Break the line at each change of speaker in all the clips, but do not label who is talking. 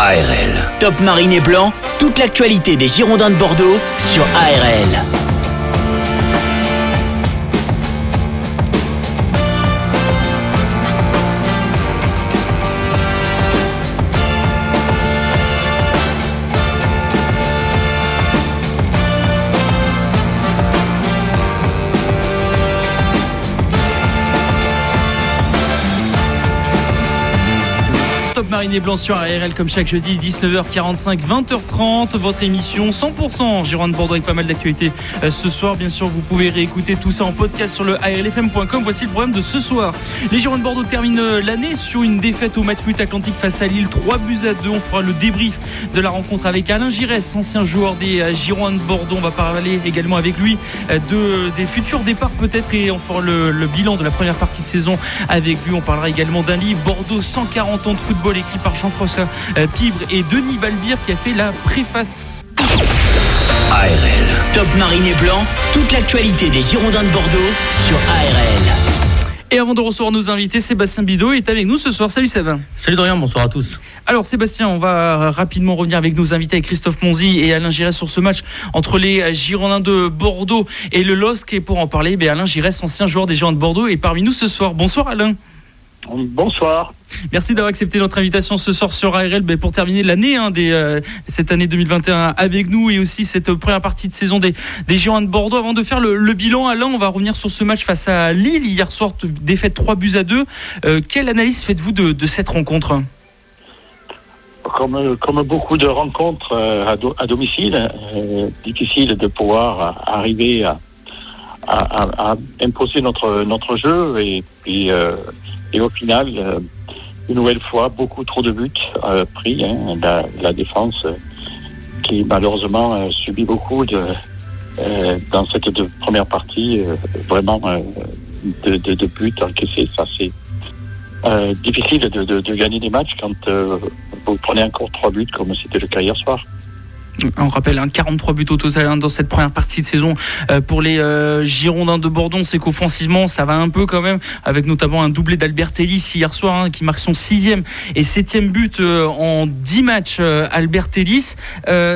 ARL. Top Marine et Blanc, toute l'actualité des Girondins de Bordeaux sur ARL.
Marine Blanc sur ARL comme chaque jeudi 19h45 20h30 votre émission 100% Gironde Bordeaux avec pas mal d'actualités euh, ce soir bien sûr vous pouvez réécouter tout ça en podcast sur le ARLFM.com voici le programme de ce soir. Les Girondins Bordeaux terminent euh, l'année sur une défaite au match atlantique face à Lille 3 buts à 2 on fera le débrief de la rencontre avec Alain Giresse ancien joueur des euh, Girondins de Bordeaux. On va parler également avec lui de, des futurs départs peut-être et on fera le, le bilan de la première partie de saison avec lui. On parlera également d'un livre Bordeaux 140 ans de football écrit par Jean-François euh, Pibre et Denis Balbir qui a fait la préface.
ARL, Top Marine et Blanc, toute l'actualité des Girondins de Bordeaux sur ARL.
Et avant de recevoir nos invités, Sébastien Bidot est avec nous ce soir. Salut Sébastien.
Salut Dorian, bonsoir à tous.
Alors Sébastien, on va rapidement revenir avec nos invités, avec Christophe Monzi et Alain Giresse sur ce match entre les Girondins de Bordeaux et le LOSC. Et pour en parler, ben Alain Giresse, ancien joueur des Girondins de Bordeaux, est parmi nous ce soir. Bonsoir Alain.
Bonsoir.
Merci d'avoir accepté notre invitation ce soir sur ARL ben, pour terminer l'année hein, euh, cette année 2021 avec nous et aussi cette première partie de saison des, des Girondins de Bordeaux. Avant de faire le, bilan, Alain, on va revenir sur ce match face à Lille hier soir, défaite 3 buts à 2. Euh, quelle analyse faites-vous de, cette rencontre?
Comme, comme, beaucoup de rencontres euh, à, domicile, difficile de pouvoir arriver à, à, imposer notre, notre jeu et puis et au final, euh, une nouvelle fois, beaucoup trop de buts euh, pris. Hein, la, la, défense euh, qui malheureusement subit beaucoup de, dans cette première partie, vraiment de, de, de, buts encaissés. Ça, c'est difficile de, de, gagner des matchs quand vous prenez encore trois buts comme c'était le cas hier soir.
On rappelle un 43 buts au total hein, dans cette première partie de saison euh, pour les euh, Girondins de Bordeaux. C'est qu'offensivement, ça va un peu quand même, avec notamment un doublé d'Albert Ellis hier soir, hein, qui marque son sixième et septième but euh, en 10 matchs. Albert Ellis.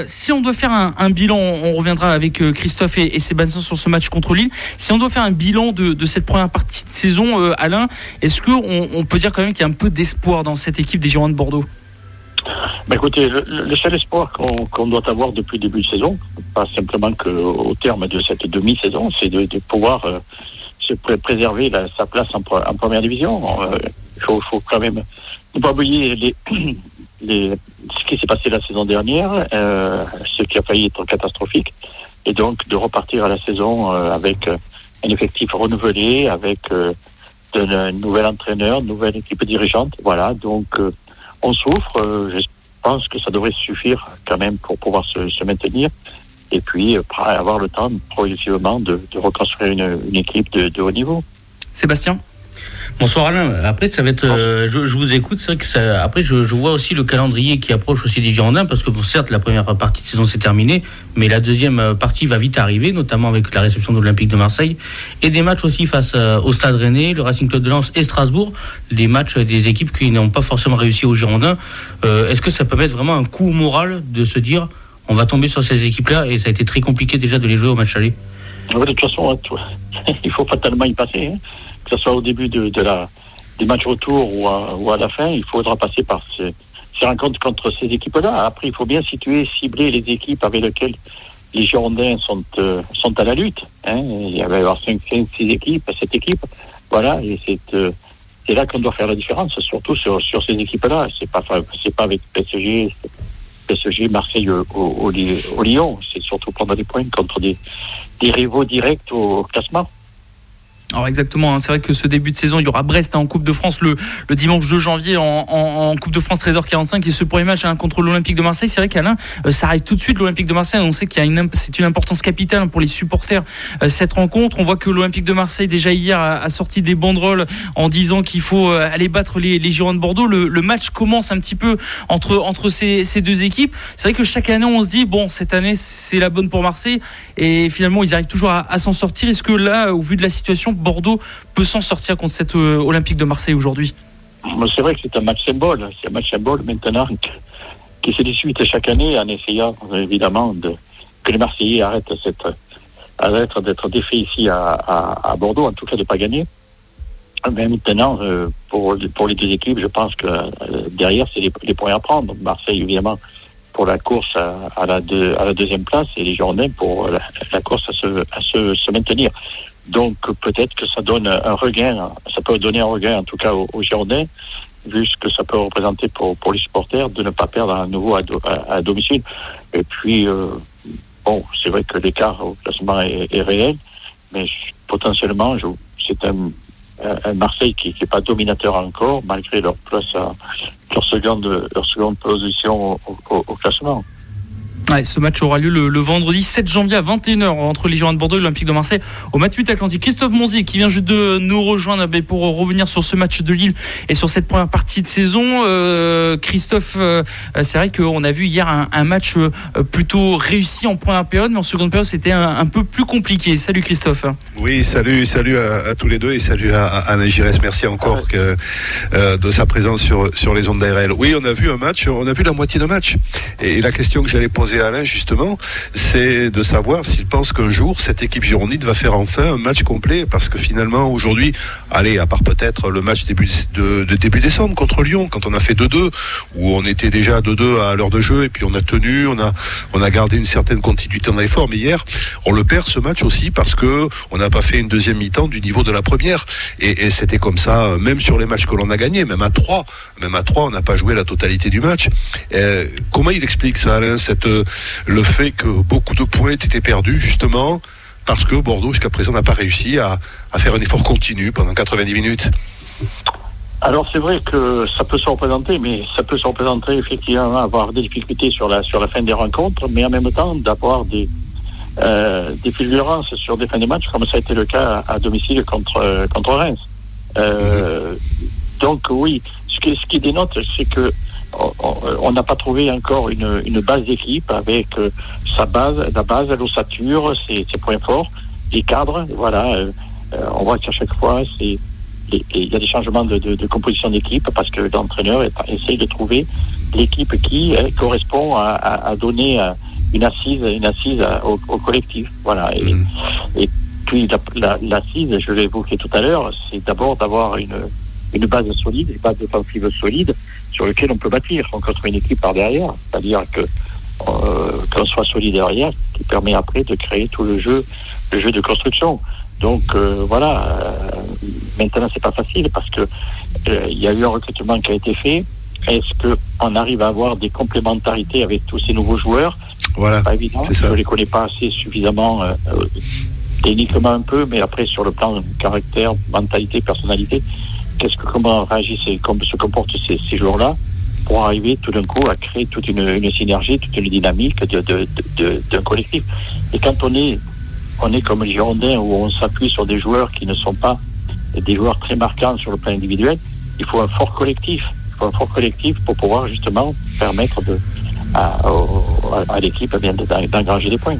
si on doit faire un, bilan, on reviendra avec Christophe et, Sébastien sur ce match contre Lille. Si on doit faire un bilan de, cette première partie de saison, Alain, est-ce qu'on on peut dire quand même qu'il y a un peu d'espoir dans cette équipe des Girondins de Bordeaux?
Bah écoutez, le, seul espoir qu'on doit avoir depuis le début de saison, pas simplement qu'au terme de cette demi-saison, c'est de, pouvoir euh, se préserver la, sa place en, en première division. Euh, il faut, faut, quand même ne pas oublier ce qui s'est passé la saison dernière, euh, ce qui a failli être catastrophique, et donc de repartir à la saison euh, avec un effectif renouvelé, avec un nouvel entraîneur, une nouvelle équipe dirigeante. Voilà, donc on souffre. Euh, je pense que ça devrait suffire quand même pour pouvoir se, maintenir. Et puis, euh, avoir le temps progressivement de, reconstruire une, équipe de haut niveau.
Sébastien?
Bonsoir Alain. Après, ça va être. Euh, je, vous écoute. C'est vrai que ça, après, je, vois aussi le calendrier qui approche aussi des Girondins parce que bon, certes, la première partie de saison s'est terminée, mais la deuxième euh, partie va vite arriver, notamment avec la réception de l'Olympique de Marseille et des matchs aussi face euh, au Stade Rennais, le Racing Club de Lens et Strasbourg, des matchs des équipes qui n'ont pas forcément réussi aux Girondins. Est-ce que ça peut mettre vraiment un coup moral de se dire on va tomber sur ces équipes-là et ça a été très compliqué déjà de les jouer au match aller?
De toute façon, il faut fatalement y passer. Hein que ce soit au début de, de la, des retour ou à, la fin, il faudra passer par ces, rencontres contre ces équipes-là. Après, il faut bien situer, cibler les équipes avec lesquelles les Girondins sont, euh, à la lutte. Hein. Il y avait 5, 5, 6 équipes, 7 équipes. Voilà, et c'est euh, c'est là qu'on doit faire la différence, surtout sur, ces équipes-là. C'est pas pas avec PSG, PSG, Marseille au, Lyon. C'est surtout prendre des points contre des rivaux directs au classement.
Alors exactement, hein, c'est vrai que ce début de saison, il y aura Brest hein, en Coupe de France le, le dimanche 2 janvier en, en, Coupe de France 13h45 et ce premier match hein, contre l'Olympique de Marseille. C'est vrai qu'Alain, euh, ça arrive tout de suite l'Olympique de Marseille. On sait qu'il y a une, c'est une importance capitale pour les supporters euh, cette rencontre. On voit que l'Olympique de Marseille déjà hier a, sorti des banderoles en disant qu'il faut euh, aller battre les, les Girondins de Bordeaux. Le, le, match commence un petit peu entre entre ces, ces deux équipes. C'est vrai que chaque année on se dit bon cette année c'est la bonne pour Marseille et finalement ils arrivent toujours à, à s'en sortir. Est-ce que là, au vu de la situation Bordeaux peut s'en sortir contre cette euh, Olympique de Marseille aujourd'hui
C'est vrai que c'est un match symbole. C'est un match symbole maintenant. qui se disputent chaque année en essayant évidemment de, que les Marseillais arrêtent d'être défaits ici à, Bordeaux, en tout cas de ne pas gagner. Mais maintenant, euh, pour, les deux équipes, je pense que euh, derrière, c'est les, points à prendre. Marseille, évidemment, pour la course à, la, deuxième place et les Girondins pour la, course à, se maintenir. Donc peut-être que ça donne un regain, ça peut donner un regain en tout cas aux, aux vu ce que ça peut représenter pour, pour les supporters de ne pas perdre à nouveau à, do, à, à domicile. Et puis, euh, bon, c'est vrai que l'écart au classement est, est réel, mais potentiellement, c'est un, un, Marseille qui n'est pas dominateur encore, malgré leur place à leur seconde, leur seconde position au, au, au classement.
Ouais, ce match aura lieu le, le, vendredi 7 janvier à 21h entre les Girondins de Bordeaux et l'Olympique de Marseille au Matmut Atlantique. Christophe Monzi qui vient juste de nous rejoindre pour revenir sur ce match de Lille et sur cette première partie de saison. Euh, Christophe, euh, c'est vrai qu'on a vu hier un, un, match euh, plutôt réussi en première période, mais en seconde période c'était un, un, peu plus compliqué. Salut Christophe.
Oui, salut, salut à, à tous les deux et salut à, à Alain Giresse. Merci encore que, euh, de sa présence sur, sur les ondes d'ARL. Oui, on a vu un match, on a vu la moitié de match. Et la question que j'allais poser Alain, justement, c'est de savoir s'il pense qu'un jour, cette équipe girondine va faire enfin un match complet, parce que finalement, aujourd'hui, allez, à part peut-être le match de, début décembre contre Lyon, quand on a fait 2-2, où on était déjà 2-2 à l'heure de jeu, et puis on a tenu, on a, gardé une certaine continuité dans l'effort, mais hier, on le perd ce match aussi, parce que on n'a pas fait une deuxième mi-temps du niveau de la première, et, et c'était comme ça, même sur les matchs que l'on a gagnés, même à 3, même à 3, on n'a pas joué la totalité du match. Euh, comment il explique ça, Alain, cette, le fait que beaucoup de points étaient perdus justement parce que Bordeaux jusqu'à présent n'a pas réussi à, à, faire un effort continu pendant 90 minutes?
Alors c'est vrai que ça peut se représenter, mais ça peut se représenter effectivement avoir des difficultés sur la sur la fin des rencontres, mais en même temps d'avoir des euh, des fulgurances sur des fins de match, comme ça a été le cas à, domicile contre contre Reims. Euh, mmh. Donc oui, qui, ce qui dénote, c'est que on n'a pas trouvé encore une, une base d'équipe avec euh, sa base, la base, l'ossature, ses, ses, points forts, les cadres. Voilà, euh, on voit qu'à chaque fois, c'est il y a des changements de, de, de composition d'équipe parce que l'entraîneur essaye de trouver l'équipe qui euh, correspond à, à, à, donner euh, une assise, une assise à, au, au, collectif. Voilà. Et, mmh. et puis l'assise, la, la, je l'ai évoqué tout à l'heure, c'est d'abord d'avoir une, une base solide, une base défensive solide sur lequel on peut bâtir. On construit une équipe par derrière, c'est-à-dire que euh, qu'on soit solide derrière, qui permet après de créer tout le jeu, le jeu de construction. Donc euh, voilà. Euh, maintenant, c'est pas facile parce que euh, il y a eu un recrutement qui a été fait. Est-ce que on arrive à avoir des complémentarités avec tous ces nouveaux joueurs?
Voilà.
Pas évident. Je ne les connais pas assez suffisamment. Euh, techniquement un peu, mais après sur le plan caractère, mentalité, personnalité, comment réagissent comment se comportent ces, joueurs-là pour arriver tout d'un coup à créer toute une, synergie, toute une dynamique d'un de, de, collectif. Et quand on est on est comme les Girondins où on s'appuie sur des joueurs qui ne sont pas des joueurs très marquants sur le plan individuel, il faut un fort collectif. Il faut un fort collectif pour pouvoir justement permettre de, à, à, à l'équipe d'engranger des points.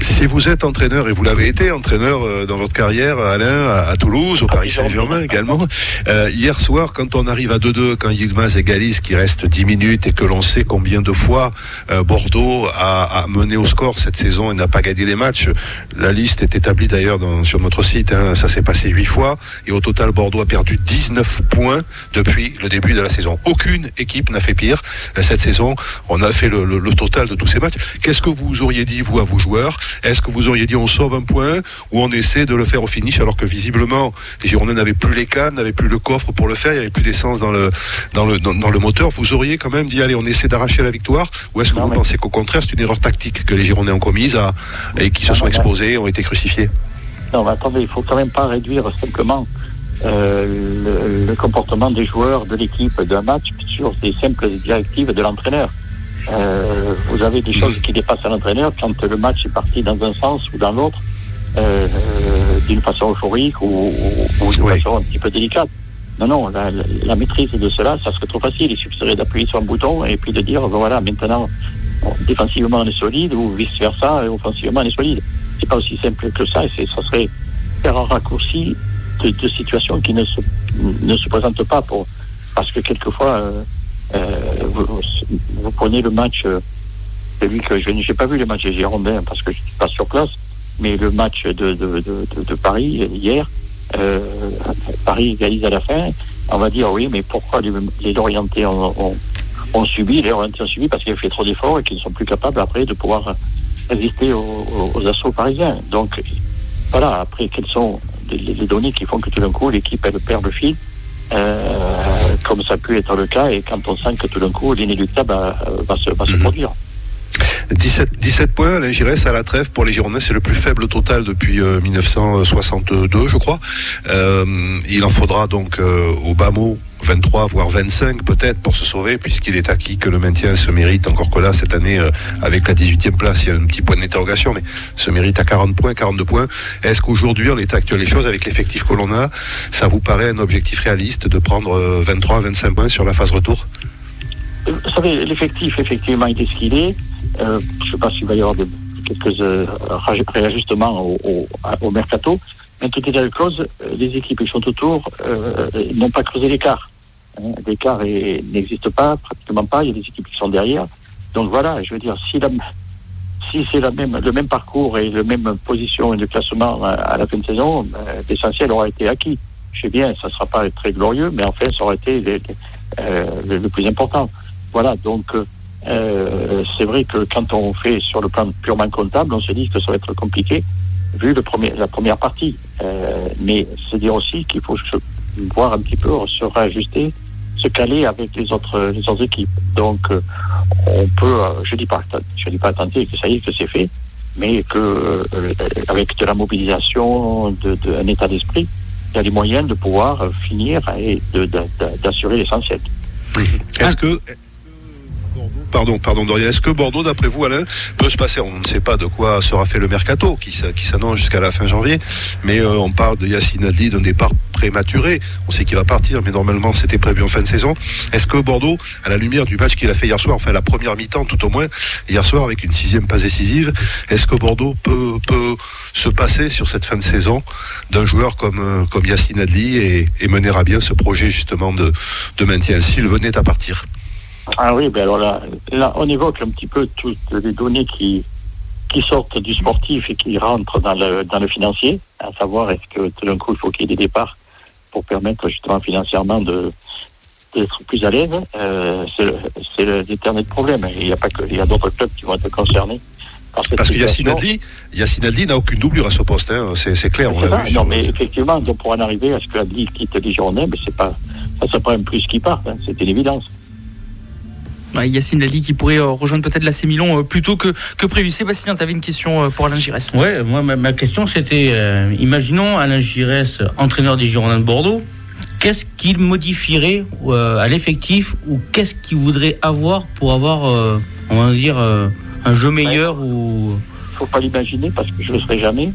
Si vous êtes entraîneur, et vous l'avez été entraîneur euh, dans votre carrière, Alain, à, à Toulouse, au Paris Saint-Germain également, euh, hier soir, quand on arrive à 2-2, quand Yilmaz égalise, qui reste 10 minutes, et que l'on sait combien de fois euh, Bordeaux a, a, mené au score cette saison et n'a pas gagné les matchs, la liste est établie d'ailleurs sur notre site, hein, ça s'est passé 8 fois, et au total, Bordeaux a perdu 19 points depuis le début de la saison. Aucune équipe n'a fait pire cette saison. On a fait le, le, le total de tous ces matchs. Qu'est-ce que vous auriez dit, vous, à vos joueurs est-ce que vous auriez dit on sauve un point ou on essaie de le faire au finish alors que visiblement les Girondins n'avaient plus les cannes, n'avaient plus le coffre pour le faire, il n'y avait plus d'essence dans le, dans, le, dans, dans, le moteur. Vous auriez quand même dit allez on essaie d'arracher la victoire ou est-ce que non, vous pensez qu'au contraire c'est une erreur tactique que les Girondins ont commise à, et qui se sont exposés, ont été crucifiés?
Non mais attendez, il faut quand même pas réduire simplement euh, le, le, comportement des joueurs de l'équipe d'un match sur des simples directives de l'entraîneur. Euh, vous avez des choses qui dépassent l'entraîneur quand le match est parti dans un sens ou dans l'autre, euh, d'une façon euphorique ou, ou, ou d'une oui. façon un petit peu délicate. Non, non, la, la, maîtrise de cela, ça serait trop facile. Il suffirait d'appuyer sur un bouton et puis de dire, voilà, maintenant, bon, défensivement on est solide ou vice-versa, offensivement on est solide. C'est pas aussi simple que ça et ça serait faire un raccourci de, de situations qui ne se, ne se présentent pas pour, parce que quelquefois, euh, euh, vous, vous, prenez le match, celui que je n'ai pas vu le match des Girondins parce que je suis pas sur place, mais le match de, de, de, de Paris hier, Paris égalise à la fin. On va dire oui, mais pourquoi les, les Lorientais ont, ont, subi, les Lorientais ont subi parce qu'ils ont fait trop d'efforts et qu'ils ne sont plus capables après de pouvoir résister aux, aux, assauts parisiens. Donc voilà, après quelles sont les, les données qui font que tout d'un coup l'équipe elle perd le fil euh, comme ça a pu être le cas, et quand on sent que tout d'un coup l'inéluctable va, va, se, va se
Mhm.
produire.
17, 17 points, Alain Giresse à la trêve pour les Girondins, c'est le plus faible total depuis euh, 1962, je crois. Euh, il en faudra donc euh, au bas mot 23 voire 25 peut-être pour se sauver puisqu'il est acquis que le maintien se mérite encore que là cette année euh, avec la 18e place il y a un petit point d'interrogation mais se mérite à 40 points 42 points est-ce qu'aujourd'hui en l'état actuel des choses avec l'effectif que l'on a ça vous paraît un objectif réaliste de prendre euh, 23 25 points sur la phase retour?
Euh, Vous savez, l'effectif, effectivement, était ce qu'il est. Euh, je ne sais pas s'il va y avoir de, quelques euh, réajustements au, au, au mercato. Mais en tout état de cause, euh, les équipes qui sont autour euh, n'ont pas creusé l'écart. Hein, l'écart n'existe pas, pratiquement pas. Il y a des équipes qui sont derrière. Donc voilà, je veux dire, si, si c'est même, le même parcours et la même position de classement à, la fin de saison, euh, l'essentiel aura été acquis. Je sais bien, ça ne sera pas très glorieux, mais enfin, ça aura été euh, le, le plus important. Voilà, donc euh, c'est vrai que quand on fait sur le plan purement comptable, on se dit que ça va être compliqué vu le premier, la première partie. Euh, mais c'est dire aussi qu'il faut se, voir un petit peu se réajuster, se caler avec les autres les autres équipes. Donc euh, on peut, je dis pas, je dis pas tenter que ça y est que c'est fait, mais que avec de la mobilisation, de, un état d'esprit, il y a les moyens de pouvoir finir et d'assurer l'essentiel.
Est-ce que. Pardon, pardon Dorian. Est-ce que Bordeaux, d'après vous, Alain, peut se passer On ne sait pas de quoi sera fait le mercato, qui, s'annonce jusqu'à la fin janvier, mais euh, on parle de Yacine Adli d'un départ prématuré. On sait qu'il va partir, mais normalement c'était prévu en fin de saison. Est-ce que Bordeaux, à la lumière du match qu'il a fait hier soir, enfin la première mi-temps tout au moins, hier soir avec une sixième passe décisive, est-ce que Bordeaux peut, se passer sur cette fin de saison d'un joueur comme, euh, comme Yacine Adli et, mener à bien ce projet justement de maintien? S'il venait à partir
Ah oui, ben alors là, là, on évoque un petit peu toutes les données qui, qui sortent du sportif et qui rentrent dans le, dans le financier, à savoir est-ce que tout d'un coup il faut qu'il y ait des départs pour permettre justement financièrement de d'être plus à l'aise. Euh, c'est l'éternel problème. Il y a pas que, il y a d'autres clubs qui vont être concernés par cette
Parce que Yacine. Adli, Yacine Adli n'a aucune doublure à ce poste, hein. c'est clair, on l'a vu.
Non,
le-
mais effectivement, donc pour en arriver à ce que Adli quitte les Girondins, mais c'est pas, ça, c'est pas un plus qui part, hein. c'est une évidence.
Ouais, Yacine Lali qui pourrait euh, rejoindre peut-être l'AC Milan euh, plus tôt que, que prévu. Sébastien, tu avais une question euh, pour Alain Giresse.
Ouais, moi, ma, ma question, c'était euh, imaginons Alain Giresse, entraîneur des Girondins de Bordeaux, qu'est-ce qu'il modifierait euh, à l'effectif ou qu'est-ce qu'il voudrait avoir pour avoir, euh, on va dire, euh, un jeu meilleur ou.
Faut pas l'imaginer parce que je le serai jamais.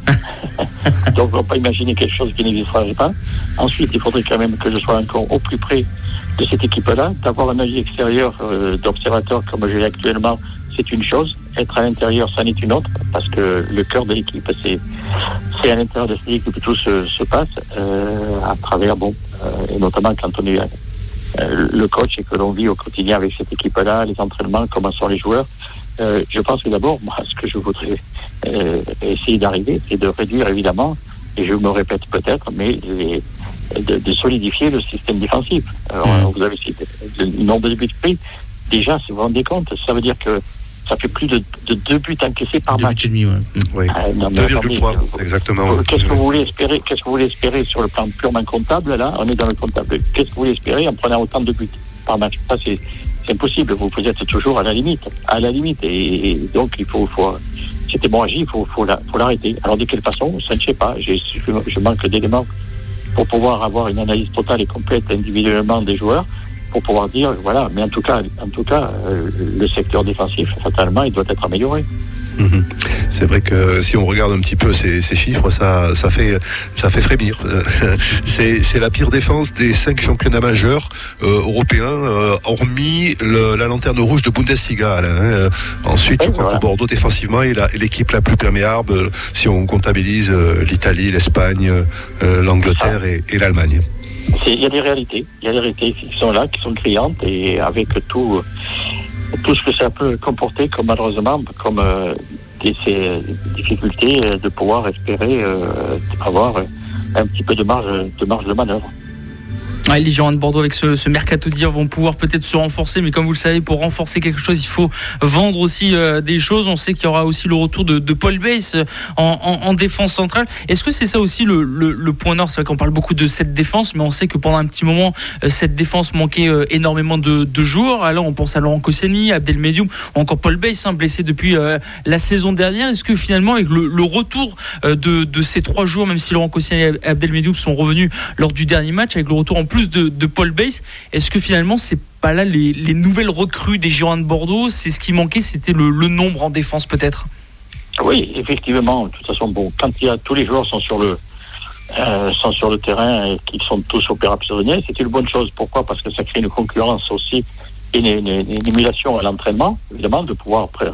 Donc, on va pas imaginer quelque chose qui n'existerait pas. Ensuite, il faudrait quand même que je sois encore au plus près de cette équipe-là. D'avoir un œil extérieur euh, d'observateur comme je l'ai actuellement, c'est une chose. Être à l'intérieur, ça n'est une autre, parce que le cœur de l'équipe, c'est c'est à l'intérieur de cette équipe que tout se, se passe, euh, à travers, bon, euh, et notamment quand on est le coach et que l'on vit au quotidien avec cette équipe-là, les entraînements, comment sont les joueurs. Euh, je pense que d'abord, moi, ce que je voudrais euh, essayer d'arriver, c'est de réduire évidemment, et je me répète peut-être, mais les- de, de solidifier le système défensif. Alors,
Mhm.
Vous avez cité le nombre de buts pris. Déjà, si vous vous rendez compte, ça veut dire que ça fait plus de, de deux buts encaissés par
deux
match.
buts et demi, ouais.
Oui.
Ah, non, mais attendez,
2,3 exactement.
Qu'est-ce que vous voulez espérer Qu'est-ce que vous voulez espérer sur le plan purement comptable Là, on est dans le comptable. Qu'est-ce que vous voulez espérer en prenant autant de buts par match? Ça, c'est c'est impossible. Vous, vous êtes toujours à la limite, à la limite, et, donc il faut, faut cette hémorragie, il faut, la- faut l'arrêter. Alors de quelle façon Ça ne sais pas. Je manque d'éléments pour pouvoir avoir une analyse totale et complète individuellement des joueurs, pour pouvoir dire voilà. Mais en tout cas, en tout cas, euh, le secteur défensif, fatalement, il doit être amélioré.
Mhm. C'est vrai que si on regarde un petit peu ces, ces chiffres, ça, ça, fait, ça fait frémir. C'est la pire défense des cinq championnats majeurs euh, européens, euh, hormis le- la lanterne rouge de Bundesliga. Alain, hein. Ensuite, je crois
voilà.
que Bordeaux, défensivement, est la- l'équipe la plus perméable si on comptabilise l'Italie, l'Espagne, l'Angleterre et, et l'Allemagne.
Il y a des réalités, il y a des réalités qui sont là, qui sont criantes, et avec tout, tout ce que ça peut comporter comme malheureusement comme ces difficultés de pouvoir espérer avoir un petit peu de marge de marge de manœuvre.
Ouais, les Girondins de Bordeaux avec ce, ce mercato dire vont pouvoir peut-être se renforcer, mais comme vous le savez, pour renforcer quelque chose, il faut vendre aussi euh, des choses. On sait qu'il y aura aussi le retour de, de Paul Bass euh, en, en, en, défense centrale. Est-ce que c'est ça aussi le, le, le point nord C'est vrai qu'on parle beaucoup de cette défense, mais on sait que pendant un petit moment, euh, cette défense manquait énormément de, de joueurs. Alors on pense à Laurent Koscielny, Abdel Medium, ou encore Paul Bass, hein, blessé depuis la saison dernière. Est-ce que finalement, avec le, le retour de, de, ces trois joueurs, même si Laurent Koscielny et Abdel Medium sont revenus lors du dernier match, avec le retour en plus de, Paul Bass. Est-ce que finalement, c'est pas là les, nouvelles recrues des Girondins de Bordeaux? C'est ce qui manquait, c'était le, nombre en défense peut-être?
Oui, effectivement. De toute façon, bon, quand il y a, tous les joueurs sont sur le, euh, sont sur le terrain et qu'ils sont tous opérationnels, c'est une bonne chose. Pourquoi? Parce que ça crée une concurrence aussi et une, émulation à l'entraînement, évidemment, de pouvoir après,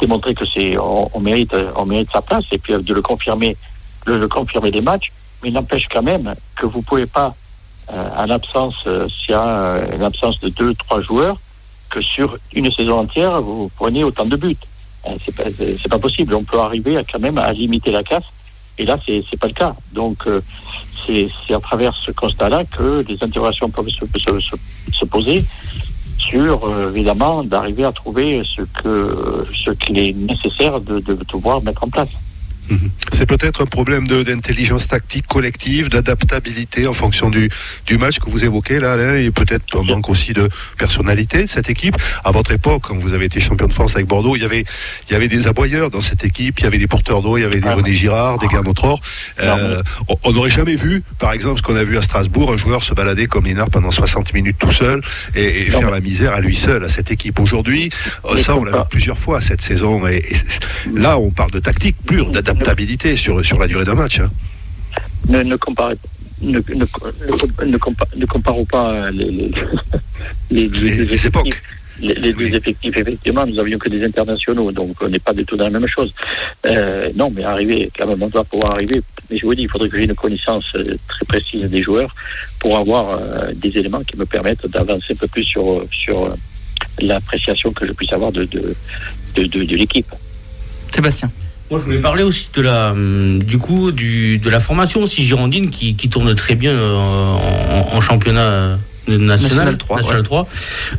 démontrer que c'est on, mérite on mérite sa place et puis de le confirmer le, confirmer des matchs. Mais il n'empêche quand même que vous pouvez pas euh, en absence, euh, s'il y a euh, une absence de deux, trois joueurs, que sur une saison entière, vous prenez autant de buts. C'est pas, pas possible. On peut arriver à, quand même à limiter la casse. Et là, c'est, c'est pas le cas. Donc, c'est, c'est à travers ce constat-là que des interrogations peuvent se, se, se poser sur, évidemment, d'arriver à trouver ce que, ce qu'il est nécessaire de, de devoir mettre en place.
Mhm. C'est peut-être un problème d'intelligence tactique collective, d'adaptabilité en fonction du, du match que vous évoquez là, Alain, et peut-être un manque aussi de personnalité de cette équipe. À votre époque, quand vous avez été champion de France avec Bordeaux, il y avait, il y avait des aboyeurs dans cette équipe, il y avait des porteurs d'eau, il y avait des ah. René Girard, des Gernot euh, on n'aurait jamais vu, par exemple, ce qu'on a vu à Strasbourg, un joueur se balader comme Linard pendant 60 minutes tout seul et, faire la misère à lui seul, à cette équipe. Aujourd'hui, ça, on l'a vu plusieurs fois cette saison. Et, là, on parle de tactique pure, d'adaptation adaptabilité sur, sur la durée d'un match. Hein.
Ne, ne, comparez, ne, ne, ne, comparons pas les, les, les,
époques.
Les, deux effectifs, effectivement, nous avions que des internationaux, donc on n'est pas du tout dans la même chose. Euh, non, mais arriver, quand même, on doit pouvoir arriver. Mais je vous dis, il faudrait que j'ai une connaissance euh, très précise des joueurs pour avoir euh, des éléments qui me permettent d'avancer un peu plus sur, sur l'appréciation que je puisse avoir de, de, de, de l'équipe.
Sébastien.
Moi, je voulais parler aussi de la, hum, du coup, du, de la formation aussi girondine qui, qui tourne très bien euh, en, en, championnat national, 3. National 3.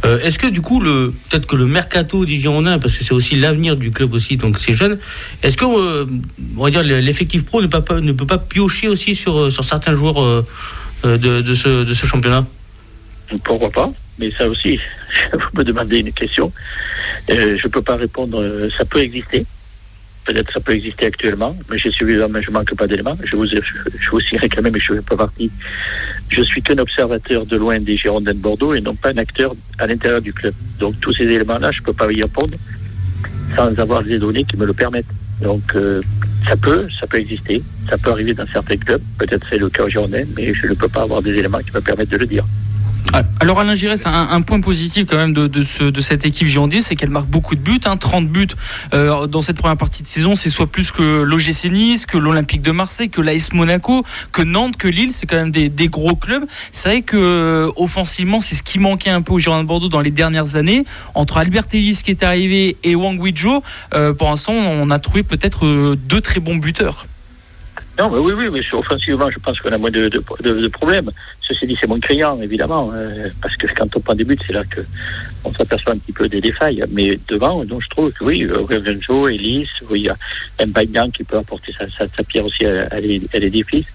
Euh, Est-ce que du coup, le, peut-être que le mercato des Girondins, parce que c'est aussi l'avenir du club aussi, donc c'est jeune, est-ce que, euh, on va dire, l'effectif pro ne peut pas, ne peut pas piocher aussi sur, sur certains joueurs euh, de, de, ce, de ce championnat?
Pourquoi pas? Mais ça aussi, vous me demandez une question. je ne peux pas répondre. Ça peut exister. Peut-être ça peut exister actuellement, mais je suis mais je manque pas d'éléments. Je vous, je, vous signale quand même, je ne fais pas partie. Je suis qu'un observateur de loin des Girondins de Bordeaux et non pas un acteur à l'intérieur du club. Donc tous ces éléments-là, je ne peux pas y répondre sans avoir des données qui me le permettent. Donc euh, ça peut, ça peut exister, ça peut arriver dans certains clubs. Peut-être c'est le cas au Girondins, mais je ne peux pas avoir des éléments qui me permettent de le dire.
Ah, alors Alain Giresse, un, un, point positif quand même de, de, ce, de cette équipe girondine, c'est qu'elle marque beaucoup de buts, hein, 30 buts euh, dans cette première partie de saison, c'est soit plus que l'OGC Nice, que l'Olympique de Marseille, que l'AS Monaco, que Nantes, que Lille, c'est quand même des, des, gros clubs. C'est vrai que euh, offensivement, c'est ce qui manquait un peu aux Girondins de Bordeaux dans les dernières années. Entre Albert Ellis qui est arrivé et Wang Wijo, euh, pour l'instant, on a trouvé peut-être euh, deux très bons buteurs.
Non, mais oui, oui, mais offensivement, je pense qu'on a moins de, de, problèmes. Ceci dit, c'est moins criant, évidemment, euh, parce que quand on prend des buts, c'est là que on s'aperçoit un petit peu des défailles. Mais devant, je trouve que oui, Renzo, Ellis, oui, il qui peut apporter sa, sa, pierre aussi à, l'édifice.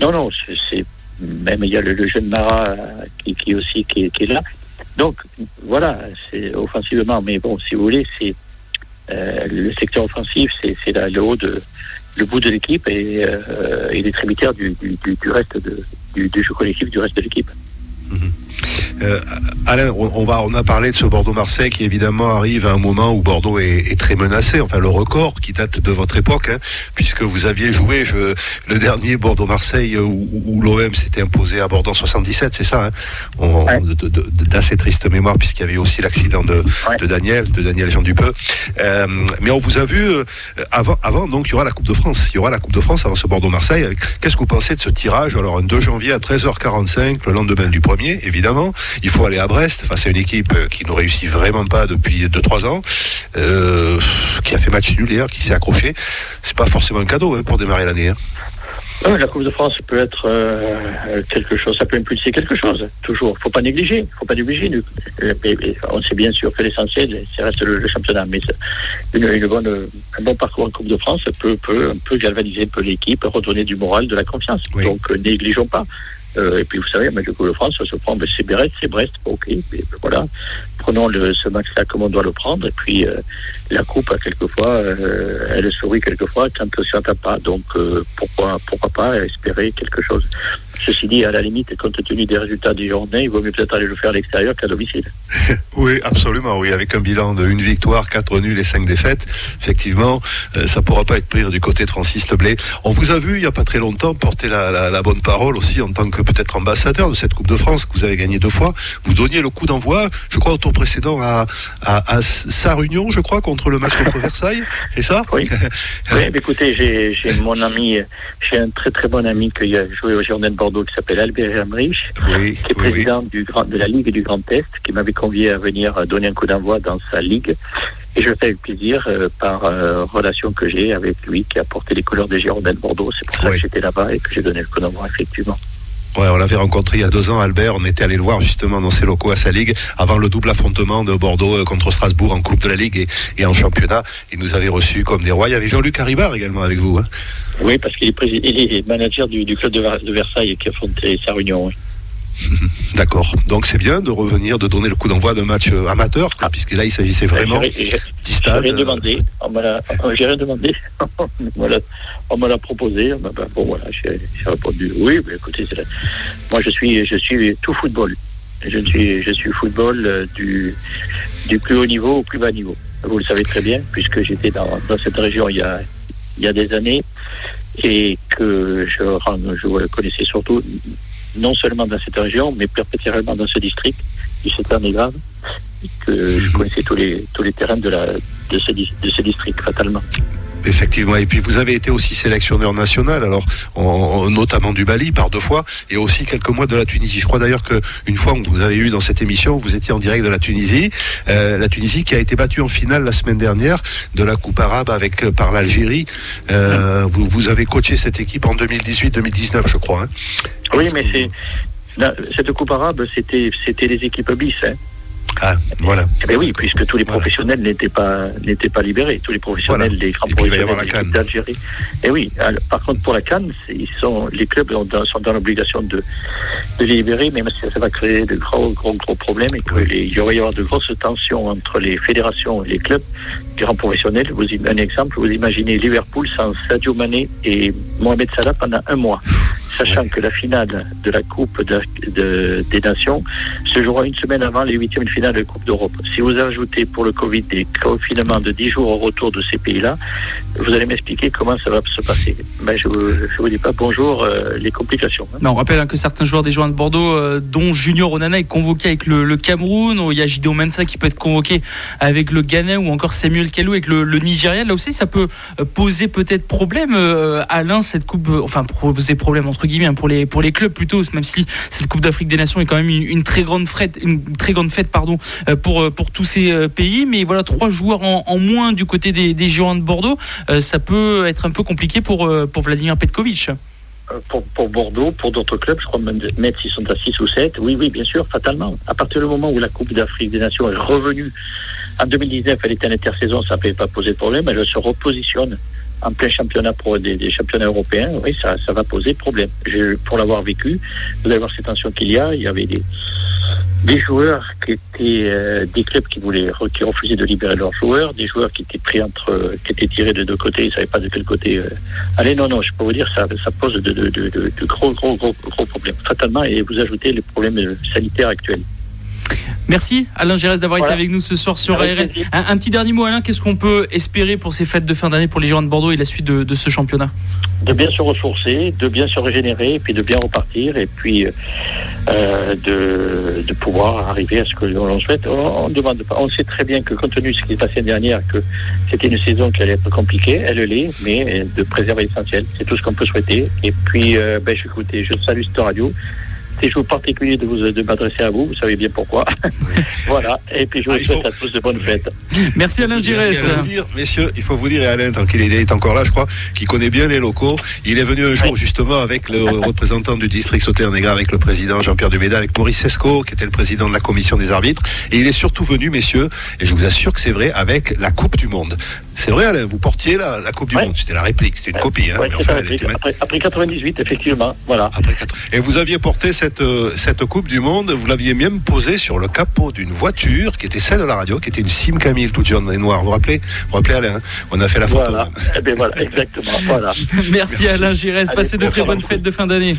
Non, non, c'est même il y a le, jeune Mara qui, qui aussi qui, est là. Donc voilà, c'est offensivement, mais bon, si vous voulez, c'est euh, le secteur offensif, c'est le haut de le bout de l'équipe et, euh, les tributaires du, du, du, reste de, du, du jeu collectif du reste de l'équipe.
Mhm. Euh, Alain, on, va, on a parlé de ce Bordeaux-Marseille qui évidemment arrive à un moment où Bordeaux est, est très menacé. Enfin, le record qui date de votre époque, hein, puisque vous aviez joué je, le dernier Bordeaux-Marseille où, où l'OM s'était imposé à Bordeaux en 77, c'est ça hein, D'assez triste mémoire, puisqu'il y avait aussi l'accident de, de, Daniel, de Daniel Jean Dupeux. Euh, mais on vous a vu euh, avant, avant, donc il y aura la Coupe de France. Il y aura la Coupe de France avant ce Bordeaux-Marseille. Qu'est-ce que vous pensez de ce tirage? Alors, un 2 janvier à 13h45, le lendemain du premier, évidemment. Il faut aller à Brest face à une équipe qui ne réussit vraiment pas depuis 2-3 ans, qui a fait match nul hier, qui s'est accroché. C'est pas forcément un cadeau hein, pour démarrer l'année. Hein.
la Coupe de France peut être quelque chose, ça peut impulser quelque chose, toujours. Il ne faut pas négliger, faut pas négliger. On sait bien sûr que l'essentiel, c'est reste le, championnat, mais une, bonne, un bon parcours en Coupe de France peut, peut, peut galvaniser un peu l'équipe, redonner du moral, de la confiance. Donc négligeons pas. Euh, et puis vous savez, mais le Coupe de France, se prend, ben, c'est Brest, c'est Brest, ok, mais, voilà. Prenons le, ce match-là comme on doit le prendre, et puis euh, la coupe, quelquefois, euh, elle sourit quelquefois quand ça ne pas. Donc pourquoi, pourquoi pas espérer quelque chose? Ceci dit, à la limite, compte tenu des résultats du journée, il vaut mieux peut-être aller le faire à l'extérieur qu'à domicile.
oui, absolument, oui. Avec un bilan de une victoire, quatre nuls et cinq défaites, effectivement, ça ne pourra pas être pris du côté de Francis Leblé. On vous a vu il n'y a pas très longtemps porter la, bonne parole aussi en tant que peut-être ambassadeur de cette Coupe de France que vous avez gagné deux fois. Vous donniez le coup d'envoi, je crois, au tour précédent à, à, sa réunion, je crois, contre le match contre Versailles. C'est ça
Oui. oui écoutez, j'ai mon ami, j'ai un très très bon ami qui a joué au Girondin de Bordeaux qui s'appelle Albert Emrich, qui est président du grand, de la Ligue du Grand Est, qui m'avait convié à venir donner un coup d'envoi dans sa ligue. Et je le fais avec plaisir euh, par euh, relation que j'ai avec lui qui a porté les couleurs des Girondins de Bordeaux. C'est pour ça que j'étais là-bas et que j'ai donné le coup d'envoi, effectivement.
Ouais, on l'avait rencontré il y a deux ans, Albert. On était allé le voir justement dans ses locaux à sa ligue avant le double affrontement de Bordeaux euh, contre Strasbourg en Coupe de la Ligue et, en championnat. Il nous avait reçus comme des rois. Il y avait Jean-Luc Haribard également avec vous. Hein.
Oui, parce qu'il est, manager du, club de, Versailles qui a fondé sa réunion.
D'accord. Donc c'est bien de revenir, de donner le coup d'envoi d'un match euh, amateur, ah. puisque là il s'agissait vraiment
J'ai rien demandé. On j'ai rien demandé. on me l'a proposé. Ben, bon voilà, j'ai répondu oui. Mais écoutez, moi je suis, je suis tout football. Je suis, je suis football euh, du, du plus haut niveau au plus bas niveau. Vous le savez très bien, puisque j'étais dans, dans cette région il y a, il y a des années et que je, je connaissais surtout non seulement dans cette région, mais particulièrement dans ce district du secteur grave, que je connaissais tous les, tous les terrains de, la, de, ce, de ce district, fatalement.
Effectivement. Et puis vous avez été aussi sélectionneur national, alors notamment du Mali par deux fois, et aussi quelques mois de la Tunisie. Je crois d'ailleurs qu'une fois vous avez eu dans cette émission, vous étiez en direct de la Tunisie, euh, la Tunisie qui a été battue en finale la semaine dernière de la Coupe arabe avec euh, par l'Algérie. Euh, vous, vous, avez coaché cette équipe en 2018-2019, je crois. Hein.
Oui, mais cette Coupe arabe, c'était c'était les équipes bis. Hein.
Ah, voilà.
Eh ben oui, puisque tous les professionnels n'étaient pas n'étaient pas libérés, tous les professionnels, les grands professionnels d'Algérie. Et eh oui. par contre, pour la Cannes, ils sont les clubs sont dans l'obligation de, de les libérer, même si ça va créer de gros gros gros problèmes et qu'il il y y avoir de grosses tensions entre les fédérations et les clubs, les grands professionnels. Vous un exemple, vous imaginez Liverpool sans Sadio Mané et Mohamed Salah pendant un mois sachant que la finale de la Coupe des Nations se jouera une semaine avant les huitièmes de finale de la Coupe d'Europe. Si vous ajoutez pour le Covid des confinements de 10 jours au retour de ces pays-là, vous allez m'expliquer comment ça va se passer. Mais je ne vous, dis pas bonjour euh, les complications.
Hein. Non, on rappelle hein, que certains joueurs des joueurs de Bordeaux, euh, dont Junior Onana, est convoqué avec le, Cameroun. Il y a Gideon Mensa qui peut être convoqué avec le Ghana ou encore Samuel Kalou avec le, le Nigeria. Là aussi, ça peut euh, poser peut-être problème, Alain, cette coupe, enfin poser problème entre hein, pour les clubs plutôt, même si cette Coupe d'Afrique des Nations est quand même une, très grande fête, une très grande fête pardon pour pour tous ces pays. Mais voilà, trois joueurs en, moins du côté des, des Girondins de Bordeaux. Euh, ça peut être un peu compliqué pour, euh, Vladimir Petkovic.
Euh, pour, Bordeaux, pour d'autres clubs, je crois même s'ils sont à 6 ou 7, oui, oui, bien sûr, fatalement. À partir du moment où la Coupe d'Afrique des Nations est revenue, en 2019, elle était en intersaison, ça ne peut pas poser de problème, elle se repositionne en plein championnat pour des, championnats européens, oui, ça, ça va poser problème. pour l'avoir vécu, vous allez voir ces tensions qu'il y a, il y avait des, des joueurs qui étaient euh, des clubs qui voulaient qui refusaient de libérer leurs joueurs, des joueurs qui étaient pris entre qui étaient tirés de deux côtés, ils ne savaient pas de quel côté euh, aller. Non, non, je peux vous dire ça, ça pose de, de, de, de gros, gros, gros, gros problèmes. Fatalement, et vous ajoutez les problèmes sanitaires actuels.
Merci Alain Gérès d'avoir été avec nous ce soir sur ARL. Un, petit dernier mot Alain, qu'est-ce qu'on peut espérer pour ces fêtes de fin d'année pour les Girondins de Bordeaux et la suite de, ce championnat?
De bien se ressourcer, de bien se régénérer, et puis de bien repartir, et puis euh, de, de, pouvoir arriver à ce que l'on souhaite. On, demande pas. On sait très bien que compte tenu de ce qui s'est passé l'année dernière, que c'était une saison qui allait être compliquée, elle l'est, mais de préserver l'essentiel. C'est tout ce qu'on peut souhaiter. Et puis, euh, ben, je, je salue cette radio c'est jour particulier de vous de m'adresser à vous, vous savez bien pourquoi. voilà, et puis je vous
Ah, il
souhaite
faut-
à tous de bonnes fêtes.
Merci Alain Giresse.
Il faut vous dire, messieurs, il faut vous dire, et Alain, tant qu'il est encore là, je crois, qu'il connaît bien les locaux. Il est venu un jour, justement, avec le représentant du district Sauternes-Négrins, avec le président Jean-Pierre Duméda, avec Maurice Sesco, qui était le président de la commission des arbitres. Et il est surtout venu, messieurs, et je vous assure que c'est vrai, avec la Coupe du Monde. C'est vrai, Alain, vous portiez la, la Coupe du
Ouais.
Monde. C'était la réplique, c'était une copie, hein,
Ouais,
mais
c'est
enfin,
ça,
elle était
après, après, après 98, effectivement. Voilà.
après Et vous aviez porté cette, euh, cette Coupe du Monde, vous l'aviez même posée sur le capot d'une voiture qui était celle de la radio, qui était une Sim Camille toute jaune et noire. Vous vous rappelez Vous vous rappelez Alain On a fait la photo.
Voilà. Eh bien voilà, exactement. Voilà.
Merci, Alain Giresse. Passez de très bonnes fêtes de fin d'année.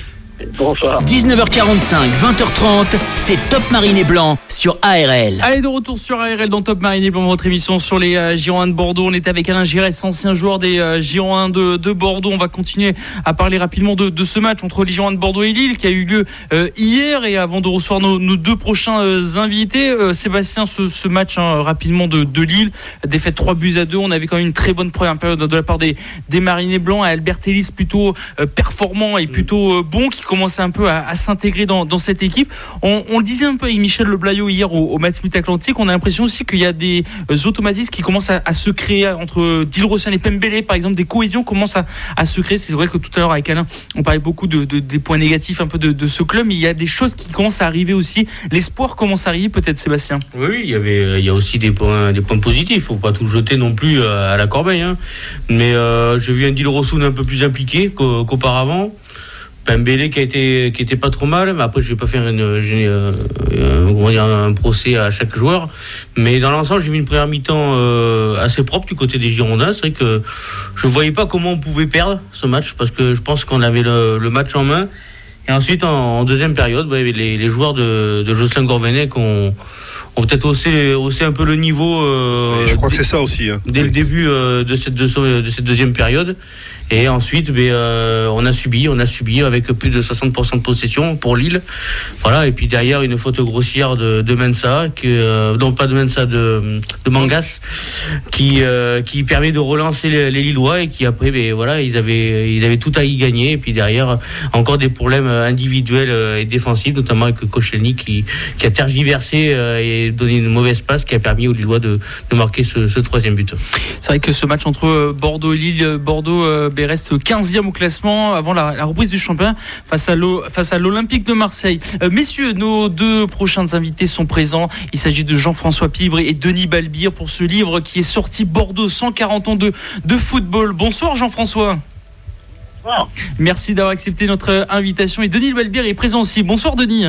Bonsoir.
19h45, 20h30, c'est Top Marine et Blanc sur ARL.
Allez, de retour sur ARL dans Top Marine et Blanc, votre émission sur les euh, Girondins de Bordeaux. On était avec Alain Giresse, ancien joueur des euh, Girondins de, de Bordeaux. On va continuer à parler rapidement de, de ce match entre les Girondins de Bordeaux et Lille qui a eu lieu euh, hier. Et avant de recevoir nos, nos deux prochains euh, invités, euh, Sébastien, ce, ce match hein, rapidement de, de Lille, défaite 3 buts à 2. On avait quand même une très bonne première période de la part des, des Marinés Blancs. Albert Ellis plutôt euh, performant et plutôt euh, bon qui commençait un peu à, s'intégrer dans, cette équipe. On, le disait un peu avec Michel Leblayo hier au, au match Atlantique. On a l'impression aussi qu'il y a des euh, automatismes qui commencent à, se créer entre Dilrosun et Pembele, par exemple, des cohésions commencent à, se créer. C'est vrai que tout à l'heure avec Alain, on parlait beaucoup de, de- des points négatifs un peu de, ce club, mais il y a des choses qui commencent à arriver aussi. L'espoir commence à arriver, peut-être, Sébastien.
Oui, il y avait, il y a aussi des points, des points positifs. Faut pas tout jeter non plus euh, à la corbeille. hein. Mais euh, j'ai vu un Dilrosun un peu plus impliqué qu'au- qu'auparavant. Pembele qui a été, qui était pas trop mal. Mais après, je vais pas faire une, euh, un, procès à chaque joueur. Mais dans l'ensemble, j'ai vu une première mi-temps euh, assez propre du côté des Girondins. C'est vrai que je voyais pas comment on pouvait perdre ce match parce que je pense qu'on avait le, le match en main. Et ensuite, en, en deuxième période, vous voyez, les, les joueurs de, de Jocelyn Gourvenec ont, ont peut-être haussé, haussé un peu le niveau. euh,
je crois que
dès-
c'est ça aussi. hein.
dès le début euh, de, cette, de, ce- de cette deuxième période. Et ensuite, ben, euh, on a subi, on a subi avec plus de 60% de possession pour Lille. Voilà. Et puis derrière, une faute grossière de, de Mensa, que, euh, non pas de Mensa, de, de Mangas, qui, euh, qui permet de relancer les, Lillois et qui après, ben, voilà, ils avaient, ils avaient tout à y gagner. Et puis derrière, encore des problèmes individuels euh, et défensifs, notamment avec Koscielny qui, qui a tergiversé euh, et donné une mauvaise passe qui a permis aux Lillois de, de marquer ce, ce troisième but.
C'est vrai que ce match entre euh, Bordeaux Lille, euh, Bordeaux ben, reste 15e au classement avant la, la reprise du championnat face à l'Olympique de Marseille. Euh, messieurs, nos deux prochains invités sont présents. Il s'agit de Jean-François Pibre et Denis Balbire pour ce livre qui est sorti Bordeaux 140 ans de, de football. Bonsoir Jean-François. Merci d'avoir accepté notre invitation et Denis Balbire est présent aussi. Bonsoir Denis.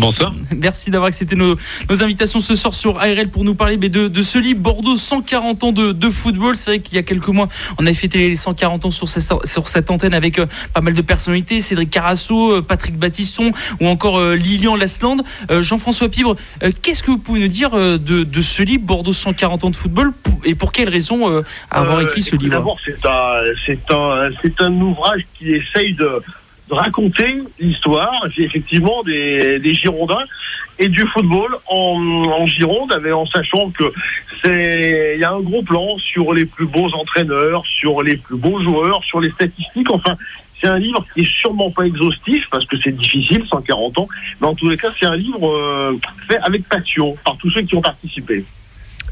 Bonsoir.
Merci d'avoir accepté nos, nos invitations ce soir sur ARL pour nous parler mais de, de ce livre Bordeaux 140 ans de, de football. C'est vrai qu'il y a quelques mois, on avait fêté les 140 ans sur, cette- sur cette antenne avec euh, pas mal de personnalités, Cédric Carasso, euh, Patrick Battiston ou encore euh, Lilian Lasland. Euh, Jean-François Pibre, euh, qu'est-ce que vous pouvez nous dire euh, de, de ce livre Bordeaux 140 ans de football pour- et pour quelles raisons euh, avoir
Euh,
écrit ce livre?
D'abord, c'est un, ouvrage qui essaye de, de raconter l'histoire, effectivement, des, des Girondins et du football en, en Gironde, avec, en sachant que c'est, il y a un gros plan sur les plus beaux entraîneurs, sur les plus beaux joueurs, sur les statistiques. Enfin, c'est un livre qui est sûrement pas exhaustif parce que c'est difficile, 140 ans, mais en tous les cas, c'est un livre euh, fait avec passion par tous ceux qui ont participé.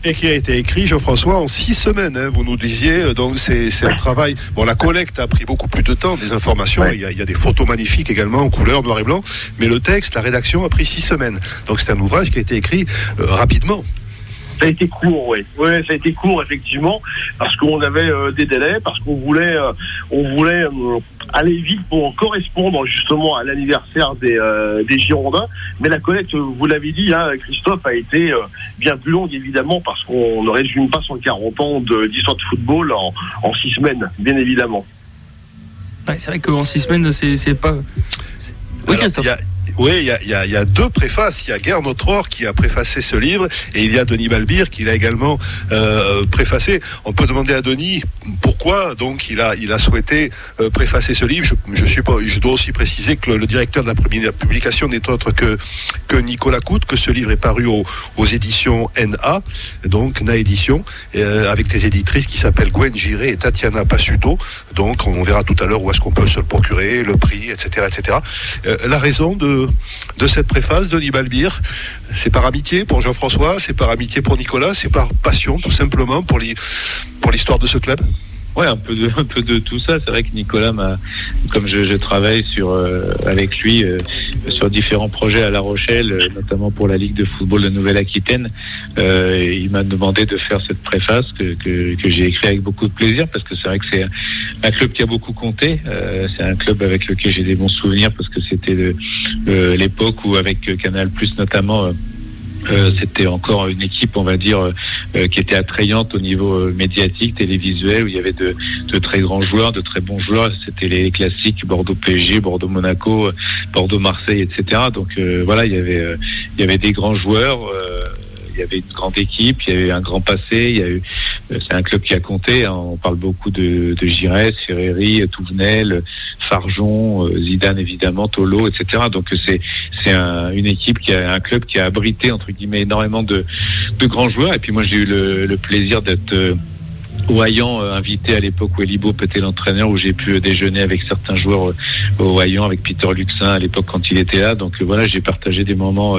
Et qui a été écrit, Jean-François, en six semaines. hein, vous nous disiez, euh, donc c'est c'est un travail. Bon, la collecte a pris beaucoup plus de temps, des informations.
Ouais.
Il, y a, il y a des photos magnifiques également en couleur, noir et blanc. Mais le texte, la rédaction a pris six semaines. Donc c'est un ouvrage qui a été écrit euh, rapidement.
Ça a été court, oui. Oui, ça a été court effectivement, parce qu'on avait euh, des délais, parce qu'on voulait, euh, on voulait euh, aller vite pour correspondre justement à l'anniversaire des, euh, des Girondins. Mais la collecte, vous l'avez dit, hein, Christophe, a été euh, bien plus longue évidemment, parce qu'on ne résume pas 140 ans d'histoire de, football en, en six semaines, bien évidemment.
Ouais, C'est vrai qu'en six semaines, c'est c'est pas. Oui,
Alors,
Christophe.
Oui, il y a, deux préfaces. Il y a Guerre Notre qui a préfacé ce livre et il y a Denis Balbire qui l'a également euh, préfacé. On peut demander à Denis pourquoi donc il a, il a souhaité euh, préfacer ce livre. Je, suis je dois aussi préciser que le, directeur de la pub- publication n'est autre que, Nicolas Coute, que ce livre est paru aux, éditions NA, donc NA Édition, euh, avec des éditrices qui s'appellent Gwen Giré et Tatiana Passuto. Donc on verra tout à l'heure où est-ce qu'on peut se le procurer, le prix, etc. etc. La raison de, de, cette préface, Denis Balbir. C'est par amitié pour Jean-François, c'est par amitié pour Nicolas, c'est par passion tout simplement pour l'histoire de ce club?
Ouais, un peu de un peu de tout ça. C'est vrai que Nicolas m'a, comme je, je, travaille sur euh, avec lui euh, sur différents projets à La Rochelle, euh, notamment pour la Ligue de football de Nouvelle-Aquitaine, il m'a demandé de faire cette préface que, que, que j'ai écrit avec beaucoup de plaisir parce que c'est vrai que c'est un club qui a beaucoup compté. c'est un club avec lequel j'ai des bons souvenirs parce que c'était l'époque où avec Canal Plus notamment euh, c'était encore une équipe, on va dire, euh, qui était attrayante au niveau euh, médiatique, télévisuel, où il y avait de, de, très grands joueurs, de très bons joueurs. C'était les classiques Bordeaux-PSG, Bordeaux-Monaco, Bordeaux-Marseille, etc. Donc voilà, il y avait, il y avait des grands joueurs il y avait une grande équipe, il y avait un grand passé, il y a eu, euh, c'est un club qui a compté. Hein. on parle beaucoup de, de Giresse, Ferreri, Touvenel, Farjon, euh, Zidane évidemment, Tolo, etc. Donc c'est c'est un, une équipe qui a un club qui a abrité entre guillemets énormément de, de grands joueurs. Et puis moi j'ai eu le, le plaisir d'être euh, au euh, invité à l'époque où Elibo était l'entraîneur, où j'ai pu déjeuner avec certains joueurs euh, au Hayan, avec Peter Luxin à l'époque quand il était là. Donc euh, voilà, j'ai partagé des moments,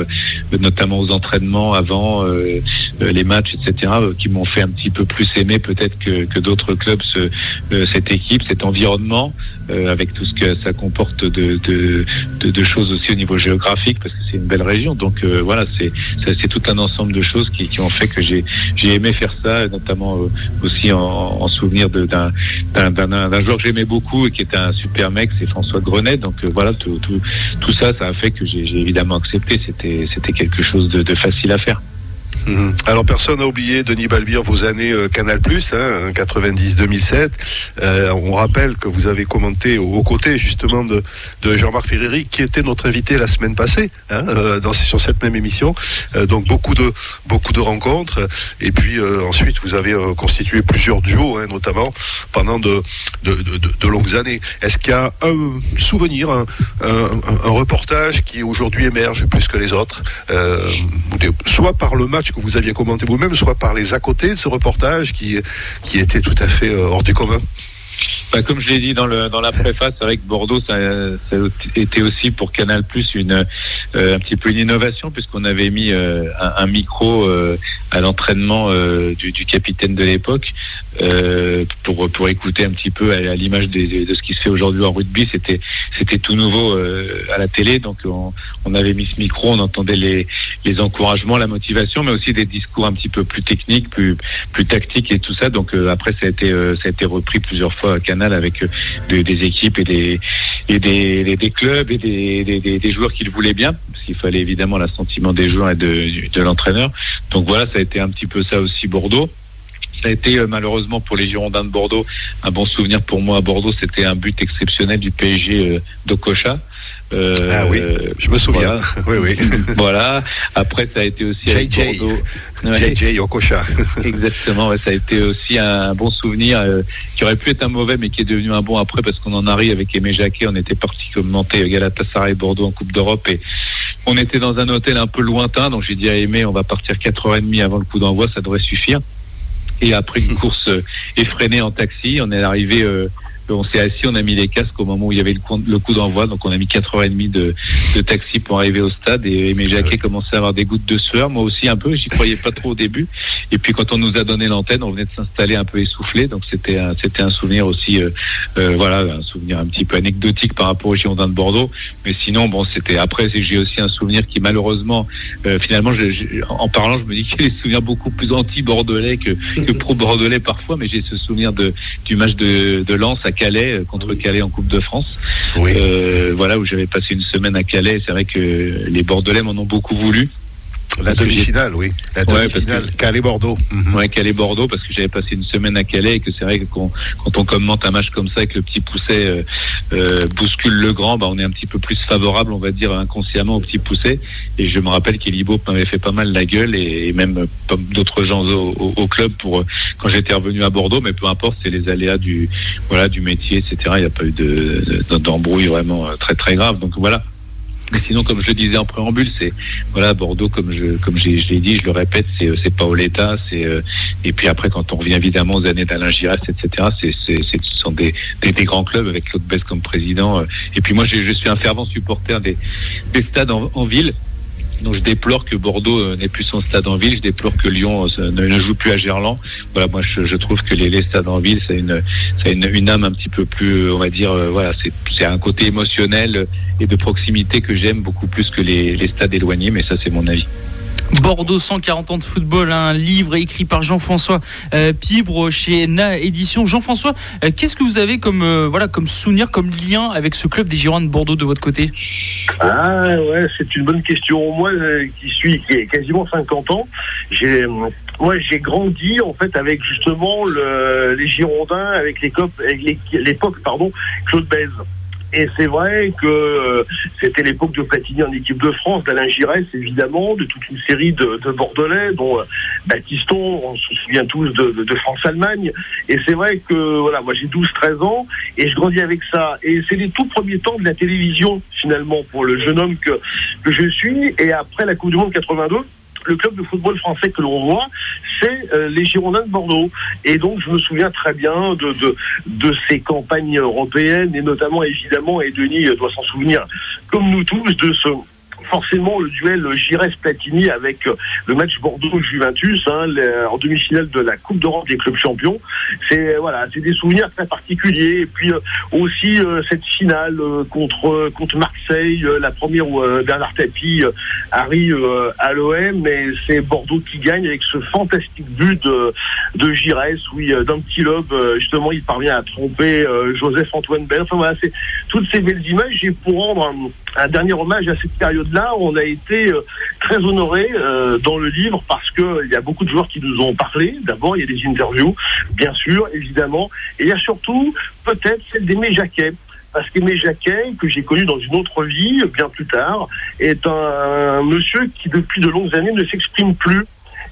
notamment aux entraînements, avant les matchs, etc., qui m'ont fait un petit peu plus aimer peut-être que, que d'autres clubs ce, cette équipe, cet environnement. Euh, avec tout ce que ça comporte de, de, de, choses aussi au niveau géographique, parce que c'est une belle région. Donc euh, voilà, c'est tout un ensemble de choses qui, qui ont fait que j'ai j'ai aimé faire ça, notamment euh, en, en souvenir d'un joueur que j'aimais beaucoup et qui était un super mec, c'est François Grenet. Donc voilà, tout, ça, ça a fait que j'ai évidemment accepté. C'était quelque chose de facile à faire.
Mhm. Alors personne n'a oublié Denis Balbir vos années euh, Canal Plus, hein, 90-2007. Euh, on rappelle que vous avez commenté aux côtés justement de, Jean-Marc Ferreri, qui était notre invité la semaine passée hein, euh, sur cette même émission. donc beaucoup de rencontres. Et puis ensuite vous avez constitué plusieurs duos, hein, notamment pendant de, longues années. Est-ce qu'il y a un souvenir, un reportage qui aujourd'hui émerge plus que les autres, soit par le match vous aviez commenté vous-même, soit par les à côté de ce reportage qui, qui était tout à fait euh, hors du commun
bah, comme je l'ai dit dans, le, dans la préface, avec Bordeaux, ça, ça était aussi pour Canal Plus une euh, un petit peu une innovation puisqu'on avait mis euh, un, micro à l'entraînement du, du, capitaine de l'époque pour pour écouter un petit peu à, l'image de, de, ce qui se fait aujourd'hui en rugby. C'était c'était tout nouveau à la télé, donc on, on, avait mis ce micro, on entendait les les encouragements, la motivation, mais aussi des discours un petit peu plus techniques, plus plus tactiques et tout ça. Donc après ça a été ça a été repris plusieurs fois à Canal avec euh, des équipes et des, et des, clubs et des, des, joueurs qui le voulaient bien, parce qu'il fallait évidemment l'assentiment des joueurs et de, de l'entraîneur. Donc voilà, ça a été un petit peu ça aussi Bordeaux. Ça a été euh, malheureusement pour les Girondins de Bordeaux un bon souvenir pour moi à Bordeaux. C'était un but exceptionnel du PSG euh, d'Okocha.
Euh, ah oui, je me souviens.
Voilà. oui, oui. voilà. Après, ça a été aussi
avec Bordeaux. JJ Okocha.
Exactement. ça a été aussi un bon souvenir euh, qui aurait pu être un mauvais, mais qui est devenu un bon après parce qu'on en arrive avec Aimé Jacquet. On était parti commenter Galatasaray Bordeaux en Coupe d'Europe et on était dans un hôtel un peu lointain. Donc j'ai dit à Aimé, on va partir 4h30 avant le coup d'envoi, ça devrait suffire. Et après une course euh, effrénée en taxi, on est arrivé on s'est assis, on a mis les casques au moment où il y avait le coup, d'envoi. Donc on a mis 4h30 de, de taxi pour arriver au stade. Et mes jaquets commençaient à avoir des gouttes de sueur. Moi aussi un peu. J'y croyais pas trop au début. Et puis quand on nous a donné l'antenne, on venait de s'installer un peu essoufflé. Donc c'était un, c'était un souvenir aussi, euh, euh, voilà, un souvenir un petit peu anecdotique par rapport aux Girondins de Bordeaux. Mais sinon, bon, c'était après. J'ai aussi un souvenir qui malheureusement, euh, finalement, en parlant, je me dis qu'il y a des souvenirs beaucoup plus anti-bordelais que, que pro-bordelais parfois. Mais j'ai ce souvenir de du match de, de Lens à Calais euh, contre Calais en Coupe de France. Euh, voilà où j'avais passé une semaine à Calais. C'est vrai que les Bordelais m'en ont beaucoup voulu.
La demi-finale, oui. La demi-finale, Calais-Bordeaux.
Mhm. Ouais, Calais-Bordeaux, parce que j'avais passé une semaine à Calais et que c'est vrai que quand, on commente un match comme ça et que le petit pousset euh, euh, bouscule le grand, bah, on est un petit peu plus favorable, on va dire, inconsciemment au petit pousset. Et je me rappelle qu'Elibo m'avait fait pas mal la gueule et, même d'autres gens au, club pour quand j'étais revenu à Bordeaux, mais peu importe, c'est les aléas du, voilà, du métier, etc. Il n'y a pas eu d'embrouille de, vraiment euh, très très grave. Donc voilà. Mais sinon, comme je le disais en préambule, c'est voilà Bordeaux, comme je comme je l'ai dit, je le répète, c'est c'est Paoletta, c'est euh, et puis après quand on revient évidemment aux années d'Alain etc. C'est c'est ce sont des, des, des grands clubs avec Claude Bess comme président. Euh. et puis moi, je, suis un fervent supporter des ces stades en, ville. Donc je déplore que Bordeaux n'ait plus son stade en ville. Je déplore que Lyon ne, joue plus à Gerland. Voilà, moi je, trouve que les, stades en ville, c'est une, une, une, âme un petit peu plus, on va dire, voilà, c'est un côté émotionnel et de proximité que j'aime beaucoup plus que les, stades éloignés. Mais ça, c'est mon avis.
Bordeaux 140 ans de football, un livre écrit par Jean-François euh, Pibre chez Na Édition. Jean-François, euh, qu'est-ce que vous avez comme euh, voilà comme souvenir, comme lien avec ce club des Girondins de Bordeaux de votre côté?
Ah ouais, c'est une bonne question. Moi, qui suis qui ai quasiment 50 ans, j'ai moi j'ai grandi en fait avec justement le, les Girondins, avec l'époque pardon Claude Bèze. Et c'est vrai que euh, c'était l'époque de Platini en équipe de France, d'Alain Giresse évidemment, de toute une série de, de Bordelais, dont euh, Baptiston, on se souvient tous de, de, France-Allemagne. Et c'est vrai que voilà, moi j'ai 12-13 ans et je grandis avec ça. Et c'est les tout premiers temps de la télévision finalement pour le jeune homme que, que je suis. Et après la Coupe du Monde 82, le club de football français que l'on voit, c'est euh, les Girondins de Bordeaux. Et donc, je me souviens très bien de, ces campagnes européennes, et notamment, évidemment, et Denis doit s'en souvenir, comme nous tous, de ce forcément le duel Giresse-Platini avec euh, le match Bordeaux-Juventus hein, en demi-finale de la Coupe d'Europe des clubs champions. C'est voilà, c'est des souvenirs très particuliers. Et puis euh, aussi euh, cette finale contre contre Marseille, la première où Bernard Tapie arrive à l'OM, mais c'est Bordeaux qui gagne avec ce fantastique but de de Giresse, oui, d'un petit lobe justement il parvient à tromper Joseph Antoine Bell. Enfin voilà, c'est toutes ces belles images. Et pour rendre dernier hommage à cette période-là là, on a été euh, très honorés euh, dans le livre parce qu'il y a beaucoup de joueurs qui nous ont parlé. D'abord, il y a des interviews, bien sûr, évidemment. Et il y a surtout peut-être celle d'Aimé Jacquet parce qu'Aimé Jacquet, que j'ai connu dans une autre vie, bien plus tard, est un, monsieur qui, depuis de longues années, ne s'exprime plus,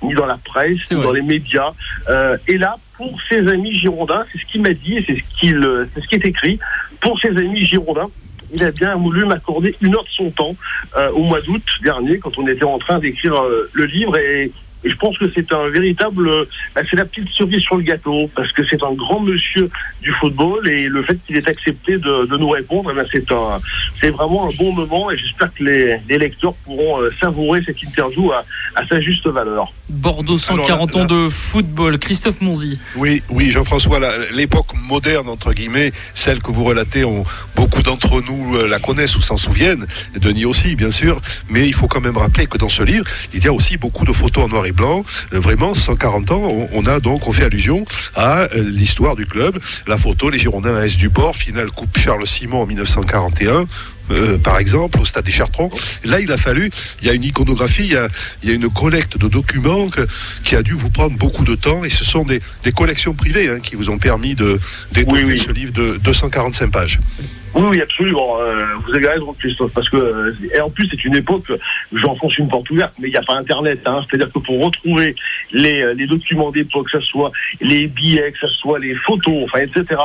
ni dans la presse, ni dans les médias. Euh, et là, pour ses amis girondins, c'est ce qu'il m'a dit, et c'est ce, qu'il, c'est ce qui est écrit, pour ses amis girondins, il a bien voulu m'accorder une heure de son temps euh, au mois d'août dernier, quand on était en train d'écrire euh, le livre. Et et je pense que c'est un véritable, bah, c'est la petite cerise sur le gâteau, parce que c'est un grand monsieur du football et le fait qu'il ait accepté de, de nous répondre, eh ben, c'est un, c'est vraiment un bon moment et j'espère que les, les lecteurs pourront euh, savourer cette interview à, à, sa juste valeur.
Bordeaux 140 ans de football, Christophe Monzi.
Oui, oui, Jean-François, l'époque moderne entre guillemets, celle que vous relatez, on, beaucoup d'entre nous euh, la connaissent ou s'en souviennent, Denis aussi, bien sûr, mais il faut quand même rappeler que dans ce livre, il y a aussi beaucoup de photos en noir et blanc. Euh, vraiment, 140 ans, on, a donc, on fait allusion à euh, l'histoire du club. La photo, les Girondins à S du Port, finale Coupe Charles Simon en 1941. Euh, par exemple, au stade des Chartrons. Là, il a fallu, il y a une iconographie, il y a, il y a une collecte de documents qui a dû vous prendre beaucoup de temps et ce sont des, des collections privées hein, qui vous ont permis de d'étoffer ce livre de 245 pages.
Oui, oui, absolument. Euh, vous avez raison, Christophe, parce que et en plus c'est une époque, j'enfonce une porte ouverte, mais il n'y a pas Internet. Hein, C'est-à-dire que pour retrouver les, euh, les documents d'époque, que ce soit les billets, que ce soit les photos, enfin, etc.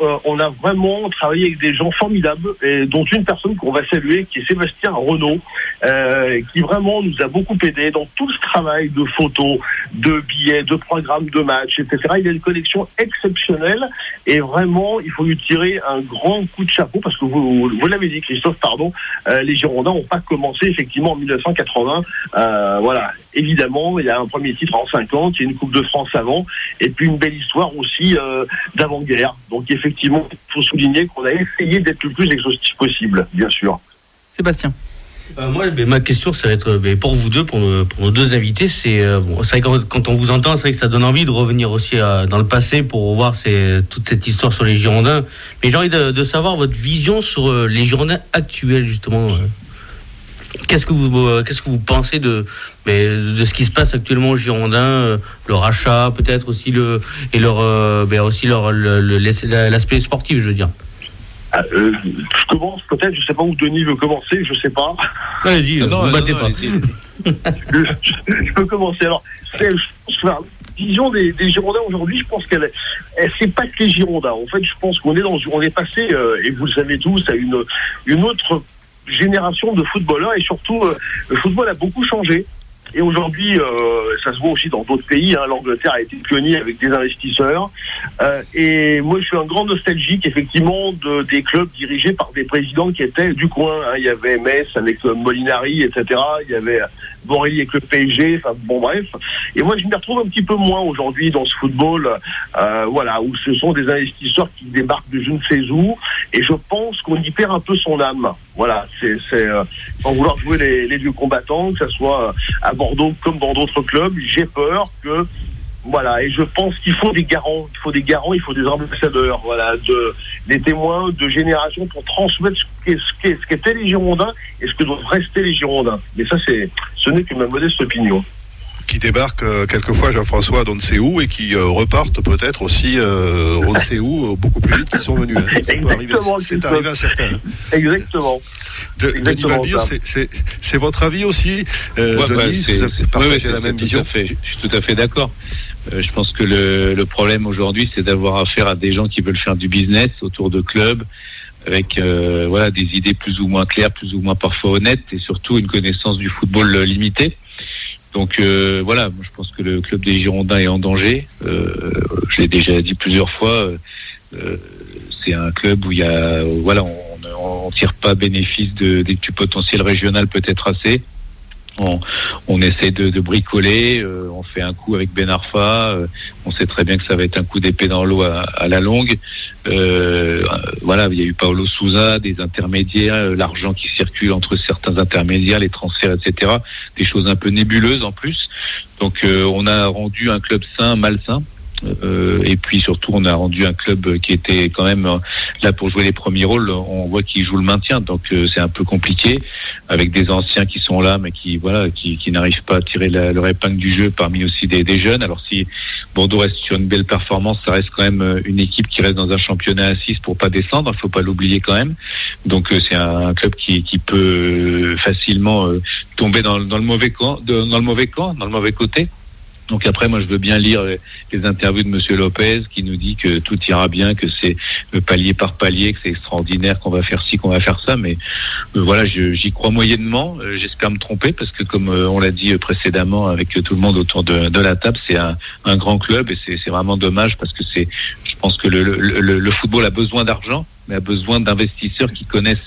Euh, on a vraiment travaillé avec des gens formidables, et dont une personne qu'on va saluer, qui est Sébastien Renault, euh, qui vraiment nous a beaucoup aidé dans tout ce travail de photos, de billets, de programmes de matchs, etc. Il a une collection exceptionnelle, et vraiment, il faut lui tirer un grand coup de chapeau parce que vous, vous l'avez dit, Christophe, pardon, euh, les Girondins n'ont pas commencé effectivement en 1980. Euh, voilà, évidemment, il y a un premier titre en 50, il y a une Coupe de France avant, et puis une belle histoire aussi euh, d'avant-guerre. Donc effectivement, il faut souligner qu'on a essayé d'être le plus exhaustif possible, bien sûr.
Sébastien.
Euh, moi, ma question, ça va être pour vous deux, pour, nos deux invités. C'est euh, bon, quand, quand, on vous entend, c'est vrai que ça donne envie de revenir aussi euh, dans le passé pour voir toute cette histoire sur les Girondins. Mais j'ai envie de, savoir votre vision sur les Girondins actuels, justement. Qu'est-ce que vous qu'est-ce que vous pensez de de ce qui se passe actuellement aux Girondins, le rachat peut-être aussi le et leur ben, aussi leur l'aspect sportif, je veux dire?
Ah, euh, je commence peut-être, je sais pas où Denis veut commencer, je sais pas.
Allez-y, ne vous battez pas.
je, peux commencer. Alors, la vision des, Girondins aujourd'hui, je pense qu'elle, c'est pas que les Girondins. En fait, je pense qu'on est dans, on est passé, euh, et vous le savez tous, à une, une autre génération de footballeurs et surtout, euh, le football a beaucoup changé. Et aujourd'hui, euh, ça se voit aussi dans d'autres pays. Hein. L'Angleterre a été pionnier avec des investisseurs. Euh, et moi, je suis un grand nostalgique, effectivement, de, des clubs dirigés par des présidents qui étaient du coin. Hein. Il y avait Metz avec Molinari, etc. Il y avait Borelli avec le PSG. Enfin, bon, bref. Et moi, je me retrouve un petit peu moins aujourd'hui dans ce football, euh, voilà, où ce sont des investisseurs qui débarquent de je ne sais où. Et je pense qu'on y perd un peu son âme. Voilà, c'est euh, vouloir jouer les, les vieux combattants, que ce soit à Bordeaux comme dans d'autres clubs. J'ai peur que voilà, et je pense qu'il faut des garants, il faut des garants, il faut des ambassadeurs, voilà, de, des témoins de génération pour transmettre ce qu'étaient les Girondins et ce que doivent rester les Girondins. Mais ça, c'est, ce n'est que ma modeste opinion
qui débarquent euh, quelquefois Jean-François d'on ne sait où et qui euh, repartent peut-être aussi euh, on ne sait où beaucoup plus vite qu'ils sont venus. Hein. C'est arrivé à certains. Hein.
Exactement.
Denis Balbir, c'est votre avis aussi, Denis? Vous avez partagé la même vision?
Je suis tout à fait d'accord. Je pense que le, le problème aujourd'hui, c'est d'avoir affaire à des gens qui veulent faire du business autour de clubs, avec voilà des idées plus ou moins claires, plus ou moins parfois honnêtes, et surtout une connaissance du football limitée. Donc euh, voilà, je pense que le club des Girondins est en danger. Euh, je l'ai déjà dit plusieurs fois. Euh, c'est un club où il y a, voilà, on, ne tire pas bénéfice de, du potentiel régional peut-être assez on, on essaie de, bricoler, euh, on fait un coup avec Ben Arfa, euh, on sait très bien que ça va être un coup d'épée dans l'eau à, la longue. Euh, voilà, il y a eu Paolo Souza, des intermédiaires, l'argent qui circule entre certains intermédiaires, les transferts, etc. Des choses un peu nébuleuses en plus. Donc on a rendu un club sain, malsain. Euh, et puis surtout, on a rendu un club qui était quand même euh, là pour jouer les premiers rôles. On voit qu'il joue le maintien, donc euh, c'est un peu compliqué avec des anciens qui sont là, mais qui voilà, qui, n'arrivent pas à tirer leur épingle du jeu parmi aussi des, jeunes. Alors si Bordeaux reste sur une belle performance, ça reste quand même une équipe qui reste dans un championnat à 6 pour pas descendre. Il faut pas l'oublier quand même. Donc c'est un, club qui, peut facilement tomber dans le mauvais camp, dans le mauvais camp, dans le mauvais côté. Donc après, moi, je veux bien lire les interviews de Monsieur Lopez qui nous dit que tout ira bien, que c'est palier par palier, que c'est extraordinaire, qu'on va faire ci, qu'on va faire ça. Mais euh, voilà, j'y crois moyennement. Euh, j'espère me tromper parce que, comme euh, on l'a dit précédemment avec tout le monde autour de, la table, c'est un, grand club et c'est vraiment dommage parce que c'est, je pense que le, le, le football a besoin d'argent, mais a besoin d'investisseurs qui connaissent,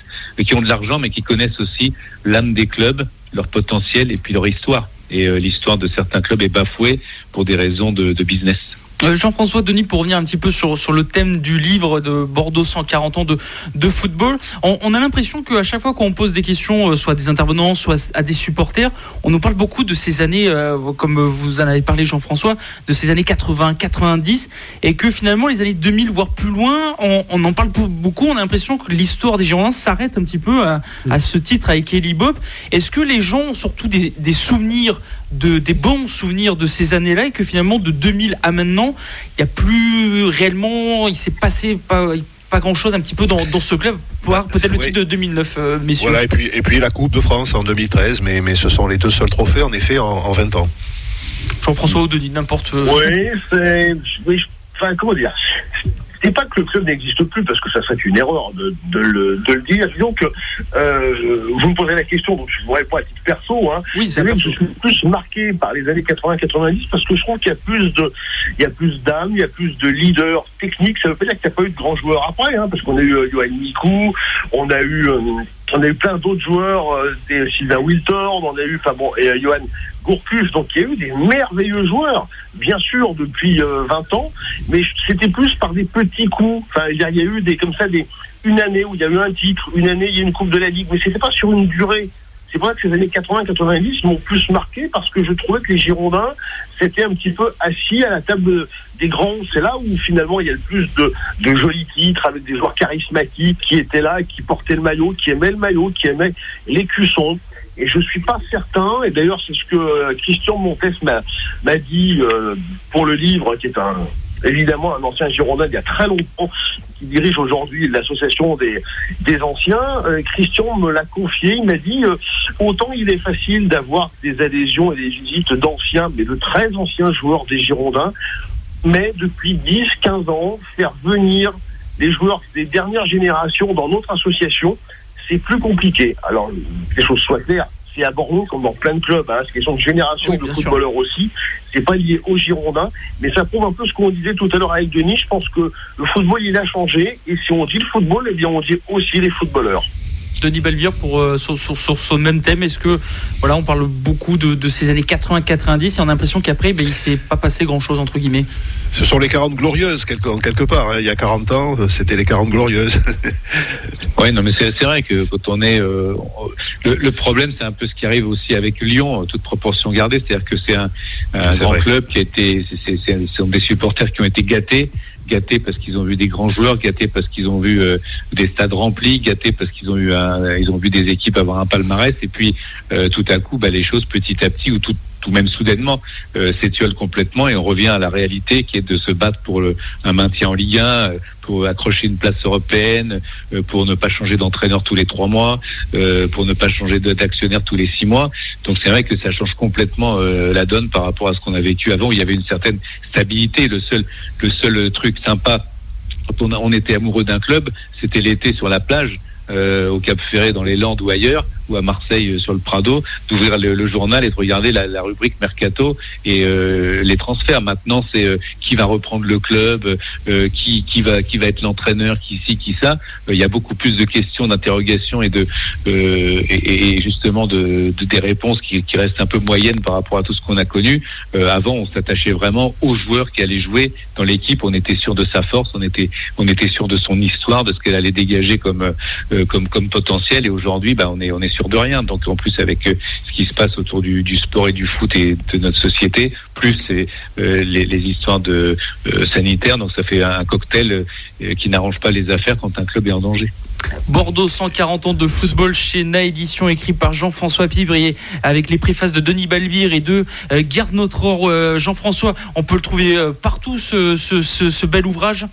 qui ont de l'argent, mais qui connaissent aussi l'âme des clubs, leur potentiel et puis leur histoire et euh, l'histoire de certains clubs est bafouée pour des raisons de, de business.
Euh, Jean-François Denis, pour revenir un petit peu sur, sur le thème du livre de Bordeaux 140 ans de, de football, on, on a l'impression qu'à chaque fois qu'on pose des questions, euh, soit à des intervenants, soit à des supporters, on nous parle beaucoup de ces années, euh, comme vous en avez parlé Jean-François, de ces années 80, 90, et que finalement les années 2000, voire plus loin, on, on en parle beaucoup, on a l'impression que l'histoire des Girondins s'arrête un petit peu à, à ce titre avec Eli Bob. Est-ce que les gens ont surtout des, des souvenirs de, des bons souvenirs de ces années-là et que finalement de 2000 à maintenant, il n'y a plus réellement, il s'est passé pas, pas grand-chose un petit peu dans, dans ce club, peut-être le titre de 2009, euh, messieurs.
Voilà, et puis, et puis la Coupe de France en 2013, mais, mais ce sont les deux seuls trophées en effet en, en 20 ans.
Jean-François Denis, n'importe.
Oui, c'est. Oui, enfin, comment dire? C'est pas que le club n'existe plus, parce que ça serait une erreur de, de, le, de le, dire. Disons que euh, vous me posez la question, donc je ne vous pas à titre perso. Hein.
Oui, c'est
Je suis plus marqué par les années 80-90 parce que je trouve qu'il y a plus de, il y a plus d'âmes, il y a plus de leaders techniques. Ça veut pas dire qu'il n'y a pas eu de grands joueurs après, hein, parce qu'on a eu euh, Johan Mikou, on a eu euh, on a eu plein d'autres joueurs, euh, Sylvain Wilton, on a eu, enfin bon, et euh, Johan Gourcuff, donc il y a eu des merveilleux joueurs, bien sûr, depuis 20 euh, ans, mais c'était plus par des petits coups. Enfin, il y, a eu des comme ça des une année où il y a eu un titre, une année il y a eu une coupe de la ligue, mais c'était pas sur une durée. C'est vrai que ces années 80-90 m'ont plus marqué parce que je trouvais que les Girondins s'étaient un petit peu assis à la table des grands. C'est là où finalement il y a le plus de, jolis titres avec des joueurs charismatiques qui étaient là, qui portaient le maillot, qui aimaient le maillot, qui aimaient les cuissons. Et je suis pas certain, et d'ailleurs c'est ce que euh, Christian Montes m'a dit euh, pour le livre, qui est un, évidemment un ancien Girondin il y a très longtemps, qui dirige aujourd'hui l'association des, des anciens. Euh, Christian me l'a confié, il m'a dit, euh, autant il est facile d'avoir des adhésions et des visites d'anciens, mais de très anciens joueurs des Girondins, mais depuis 10, 15 ans, faire venir des joueurs des dernières générations dans notre association, c'est plus compliqué. Alors, les choses soient claires, à Bordeaux comme dans plein de clubs. Hein. C'est question de génération
Oui,
de
sûr.
footballeurs aussi. C'est pas lié aux Girondins, mais ça prouve un peu ce qu'on disait tout à l'heure avec Denis. Je pense que le football il a changé, et si on dit le football, eh bien on dit aussi les footballeurs.
Denis Balvire pour euh, sur, sur, sur ce même thème. Est-ce que voilà, on parle beaucoup de, de ces années 80-90 et on a l'impression qu'après, ben, il s'est pas passé grand-chose entre guillemets?
Ce sont les 40 glorieuses, quelque, quelque part. hein. Il y a 40 ans, euh, c'était les 40 glorieuses.
Ouais, non, mais c'est c'est vrai que quand on est, euh, le, le problème, c'est un peu ce qui arrive aussi avec Lyon, toute proportion gardée, c'est-à-dire que c'est un, un
C'est
grand
vrai.
club qui a été, c'est- c'est- c'est- ce sont des supporters qui ont été gâtés, gâtés parce qu'ils ont vu des grands joueurs, gâtés parce qu'ils ont vu euh, des stades remplis, gâtés parce qu'ils ont eu, vu des équipes avoir un palmarès, et puis euh, tout à coup, bah, les choses petit à petit ou tout tout même soudainement euh, s'étiolent complètement et on revient à la réalité qui est de se battre pour un maintien en Ligue 1, euh, pour accrocher une place européenne, euh, pour ne pas changer d'entraîneur tous les trois mois, pour ne pas changer d'actionnaire tous les six mois. Donc c'est vrai que ça change complètement la donne par rapport à ce qu'on a vécu avant. où Il y avait une certaine stabilité. Le seul, le seul truc sympa quand on, on était amoureux d'un club, c'était l'été sur la plage. au Cap Ferré dans les Landes ou ailleurs ou à Marseille euh, sur le Prado d'ouvrir le, le journal et de regarder la, la rubrique mercato et euh, les transferts. Maintenant c'est euh, qui va reprendre le club euh, qui qui va qui va être l'entraîneur qui ci qui ça. Euh, il y a beaucoup plus de questions d'interrogation et de euh, et, et justement de, de- des réponses qui, qui restent un peu moyennes par rapport à tout ce qu'on a connu. Avant on s'attachait vraiment aux joueurs qui allaient jouer dans l'équipe. On était sûr de sa force on était on était sûr de son histoire de ce qu'elle allait dégager comme comme comme potentiel. Et aujourd'hui bah on est on est sûr de rien. Donc en plus avec euh, ce qui se passe autour du, sport et du foot et de notre société plus c'est, euh, les, les histoires de euh, sanitaires donc ça fait un cocktail qui n'arrange pas les affaires quand un club est en danger.
Bordeaux, 140 ans de football chez Na Édition, écrit par Jean-François Pibrier, avec les préfaces de Denis Balbire et de Garde notre or. Jean-François, on peut le trouver partout, ce bel ouvrage?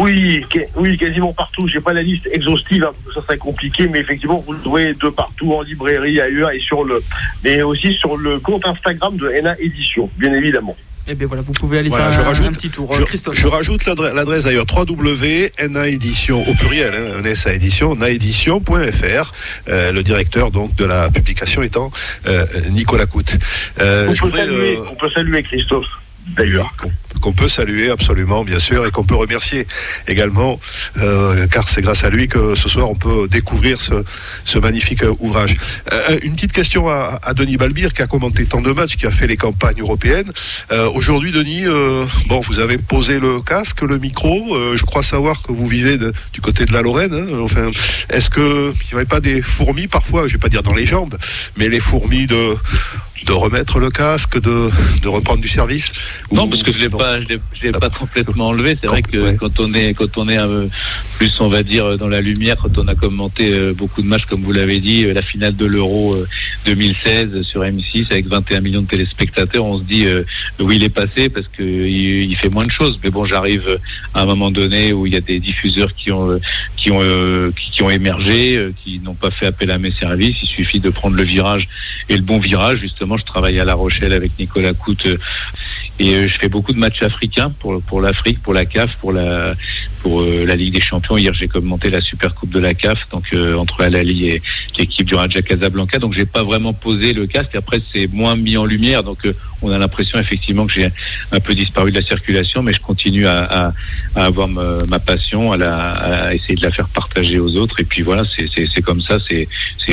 Oui, oui, quasiment partout. J'ai pas la liste exhaustive, hein, parce que ça serait compliqué, mais effectivement, vous le trouvez de partout, en librairie, ailleurs, et sur le, mais aussi sur le compte Instagram de NA Édition, bien évidemment.
Eh bien voilà, vous pouvez aller
Voilà,
faire
je
un,
rajoute-
un petit tour. Euh,
Je,
Christophe.
je rajoute l'adre- l'adresse d'ailleurs www.na édition au pluriel, hein, à édition, naédition.fr. Euh, le directeur donc de la publication étant euh, Nicolas Coute. Euh,
on, peut
voudrais,
saluer,
euh,
on peut saluer Christophe, d'ailleurs.
Qu'on peut saluer absolument, bien sûr, et qu'on peut remercier également, euh, car c'est grâce à lui que ce soir on peut découvrir ce, magnifique ouvrage. Euh, une petite question à, Denis Balbire, qui a commenté tant de matchs, qui a fait les campagnes européennes. Euh, Aujourd'hui, Denis, bon, vous avez posé le casque, le micro. je crois savoir que vous vivez du côté de la Lorraine. hein. enfin, est-ce que il n'y aurait pas des fourmis parfois, je vais pas dire dans les jambes, mais les fourmis de de remettre le casque, de, de reprendre du service
Non,
Ou-
parce que je l'ai
non
pas, je l'ai- je l'ai pas complètement enlevé. C'est vrai que
Ouais.
quand on est, quand on est un peu plus, on va dire, dans la lumière, quand on a commenté euh, beaucoup de matchs, comme vous l'avez dit, euh, la finale de l'Euro euh, 2016 sur M6 avec 21 millions de téléspectateurs, on se dit euh, où il est passé parce que il, fait moins de choses. Mais bon, j'arrive euh, à un moment donné où il y a des diffuseurs qui ont, euh, qui ont, euh, qui, qui ont émergé, euh, qui n'ont pas fait appel à mes services. Il suffit de prendre le virage et le bon virage. Justement, je travaille à La Rochelle avec Nicolas Coute euh, et euh, je fais beaucoup de matchs africains pour pour l'Afrique, pour la CAF, pour la pour euh, la Ligue des Champions. Hier, j'ai commenté la Super Coupe de la CAF, donc euh, entre Al Ahly et l'équipe du Raja Casablanca. Donc, j'ai pas vraiment posé le casque. Après, c'est moins mis en lumière, donc euh, on a l'impression effectivement que j'ai un peu disparu de la circulation, mais je continue à, à, à avoir ma, passion, à, la, à essayer de la faire partager aux autres. Et puis voilà, c'est comme ça. C'est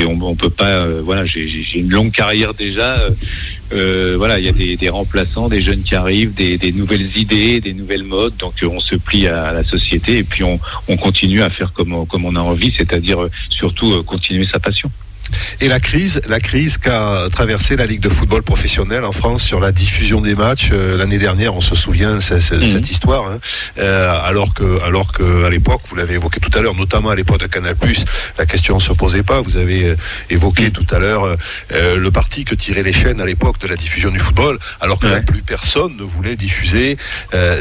on, on peut pas. euh, voilà, j'ai une longue carrière déjà. euh, euh, voilà, il y a des, des remplaçants, des jeunes qui arrivent, des, des nouvelles idées, des nouvelles modes. Donc euh, on se plie à, la société et puis on, on continue à faire comme, on- comme on a envie, c'est-à-dire euh, surtout euh, continuer sa passion.
Et la crise, la crise qu'a traversé la Ligue de football professionnel en France sur la diffusion des matchs euh, l'année dernière, on se souvient
Mhm.
cette histoire. hein. Euh, alors que, alors que à l'époque, vous l'avez évoqué tout à l'heure, notamment à l'époque de Canal+, la question ne se posait pas. Vous avez euh, évoqué
Mhm.
tout à l'heure euh, le parti que tiraient les chaînes à l'époque de la diffusion du football, alors que là, plus personne ne voulait diffuser,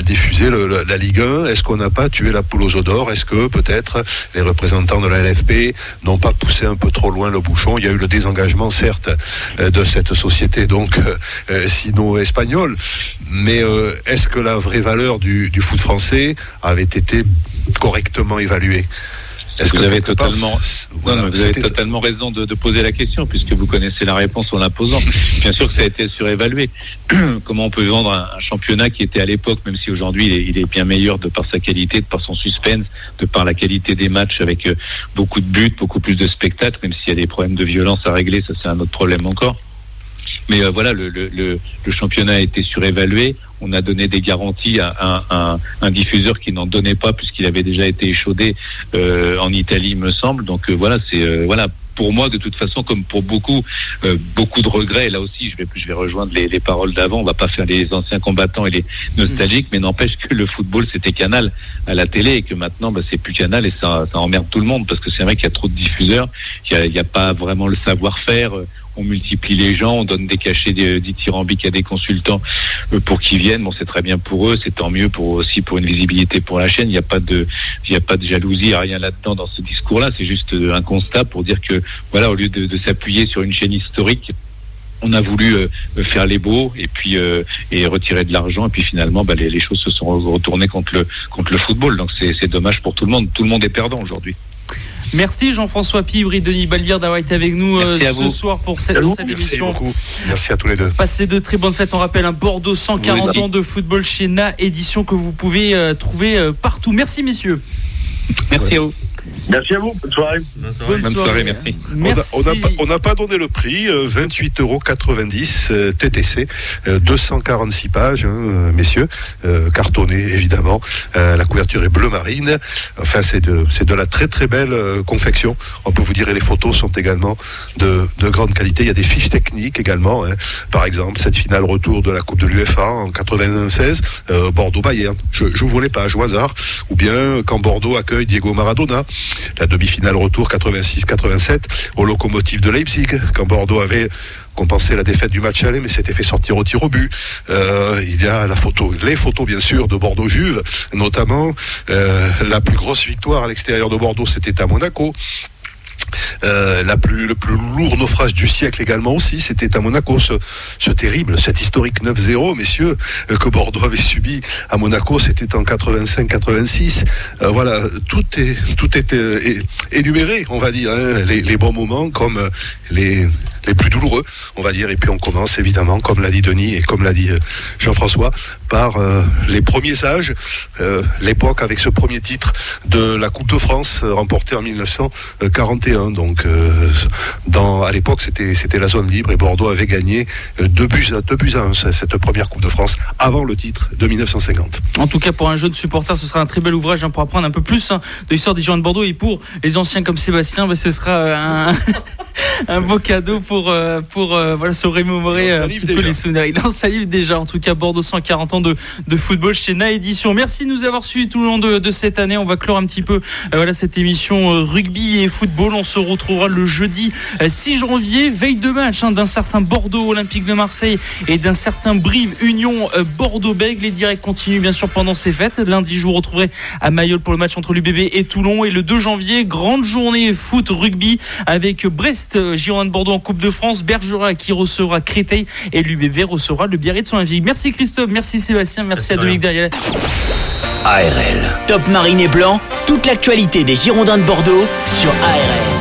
diffuser le- le- la Ligue 1. Est-ce qu'on n'a pas tué la poule aux d'or? Est-ce que peut-être les représentants de la LFP n'ont pas poussé un peu trop loin le bouchon? Il y a eu le désengagement, certes, euh, de cette société, donc euh, euh, sino-espagnole. Mais est-ce que la vraie valeur du foot français avait été correctement évaluée?
Est-ce vous avez totalement, vous avez totalement raison de, de, poser la question puisque vous connaissez la réponse en la posant. Bien sûr que ça a été surévalué. Comment on peut vendre un, championnat qui était à l'époque, même si aujourd'hui il, il est, bien meilleur de par sa qualité, de par son suspense, de par la qualité des matchs avec euh, beaucoup de buts, beaucoup plus de spectacles, même s'il y a des problèmes de violence à régler, ça c'est un autre problème encore. Mais euh, voilà, le, le, le, le, championnat a été surévalué. On a donné des garanties à un, diffuseur qui n'en donnait pas puisqu'il avait déjà été échaudé euh, en Italie, me semble. Donc euh, voilà, c'est euh, voilà pour moi, de toute façon, comme pour beaucoup, euh, beaucoup de regrets. là aussi, je vais, je vais rejoindre les, les paroles d'avant. On va pas faire les anciens combattants et les nostalgiques, mais n'empêche que le football, c'était canal à la télé et que maintenant, bah, c'est plus canal et ça, emmerde tout le monde parce que c'est vrai qu'il y a trop de diffuseurs, il n'y a, pas vraiment le savoir-faire on multiplie les gens, on donne des cachets dithyrambiques à des consultants euh, pour qu'ils viennent. Bon, c'est très bien pour eux, c'est tant mieux pour aussi pour une visibilité pour la chaîne. Il n'y a pas de, il n'y a pas de jalousie, rien là-dedans dans ce discours-là. C'est juste euh, un constat pour dire que voilà, au lieu de, s'appuyer sur une chaîne historique, on a voulu euh, faire les beaux et puis et retirer de l'argent et puis finalement bah, les, les, choses se sont retournées contre le contre le football donc c'est dommage pour tout le monde tout le monde est perdant aujourd'hui
Merci Jean-François Pibre et Denis Balvière d'avoir été avec nous euh, ce soir pour cette, dans cette
Merci
émission.
Beaucoup. Merci à tous les deux.
Passez de très bonnes fêtes. On rappelle un Bordeaux 140 oui, ans de football chez Na, édition que vous pouvez euh, trouver euh, partout. Merci messieurs.
Merci à vous.
Merci à vous. Bonne soirée.
Bonne soirée.
Bonne soirée merci.
merci.
On n'a pas, donné le prix. Euh, 28,90 euros euh, TTC. Euh, 246 pages, hein, messieurs. Euh, cartonné, évidemment. la couverture est bleu marine. Enfin, c'est de, de la très très belle confection. On peut vous dire, et les photos sont également de, de grande qualité. Il y a des fiches techniques également. Hein. Par exemple, cette finale retour de la Coupe de l'UFA en 96, Bordeaux-Bayern. Je, je vous les pages au hasard. Ou bien quand Bordeaux accueille Diego Maradona la demi-finale retour 86-87 au locomotive de Leipzig, quand Bordeaux avait compensé la défaite du match aller, mais s'était fait sortir au tir au but. Euh, il y a les photos bien sûr de Bordeaux-Juve, notamment euh, la plus grosse victoire à l'extérieur de Bordeaux, c'était à Monaco. Euh, la plus, le plus lourd naufrage du siècle également aussi, c'était à Monaco, ce, ce, terrible, cet historique 9-0, messieurs, euh, que Bordeaux avait subi à Monaco, c'était en 85-86. Euh, voilà, tout est, tout énuméré, on va dire, hein, les, bons moments comme les, les plus douloureux, on va dire. Et puis on commence évidemment, comme l'a dit Denis et comme l'a dit Jean-François, par euh, les premiers âges, euh, l'époque avec ce premier titre de la Coupe de France euh, remportée en 1941. Donc dans, à l'époque c'était c'était la zone libre et Bordeaux avait gagné deux buts à deux buts à un, cette première Coupe de France avant le titre de 1950.
En tout cas pour un jeune supporter ce sera un très bel ouvrage hein, pour apprendre un peu plus hein, de l'histoire des gens de Bordeaux et pour les anciens comme Sébastien bah, ce sera un beau cadeau pour pour voilà se remémorer un petit peu les souvenirs. Il en salive déjà en tout cas Bordeaux 140 ans de, de, football chez Na Édition. Merci de nous avoir suivis tout le long de, de, cette année. On va clore un petit peu euh, voilà, cette émission euh, rugby et football. On se retrouvera le jeudi euh, 6 janvier, veille de match hein, d'un certain Bordeaux Olympique de Marseille et d'un certain Brive Union euh, Bordeaux-Bègles. Les directs continuent bien sûr pendant ces fêtes. Lundi, je vous retrouverai à Mayol pour le match entre l'UBB et Toulon. Et le 2 janvier, grande journée foot rugby avec Brest, Girondin de Bordeaux en Coupe de France, Bergerac qui recevra Créteil et l'UBB recevra le Biarritz son Merci Christophe, merci Sébastien, merci à Dominique Derrière.
ARL, Top Marine et Blanc, toute l'actualité des Girondins de Bordeaux sur ARL.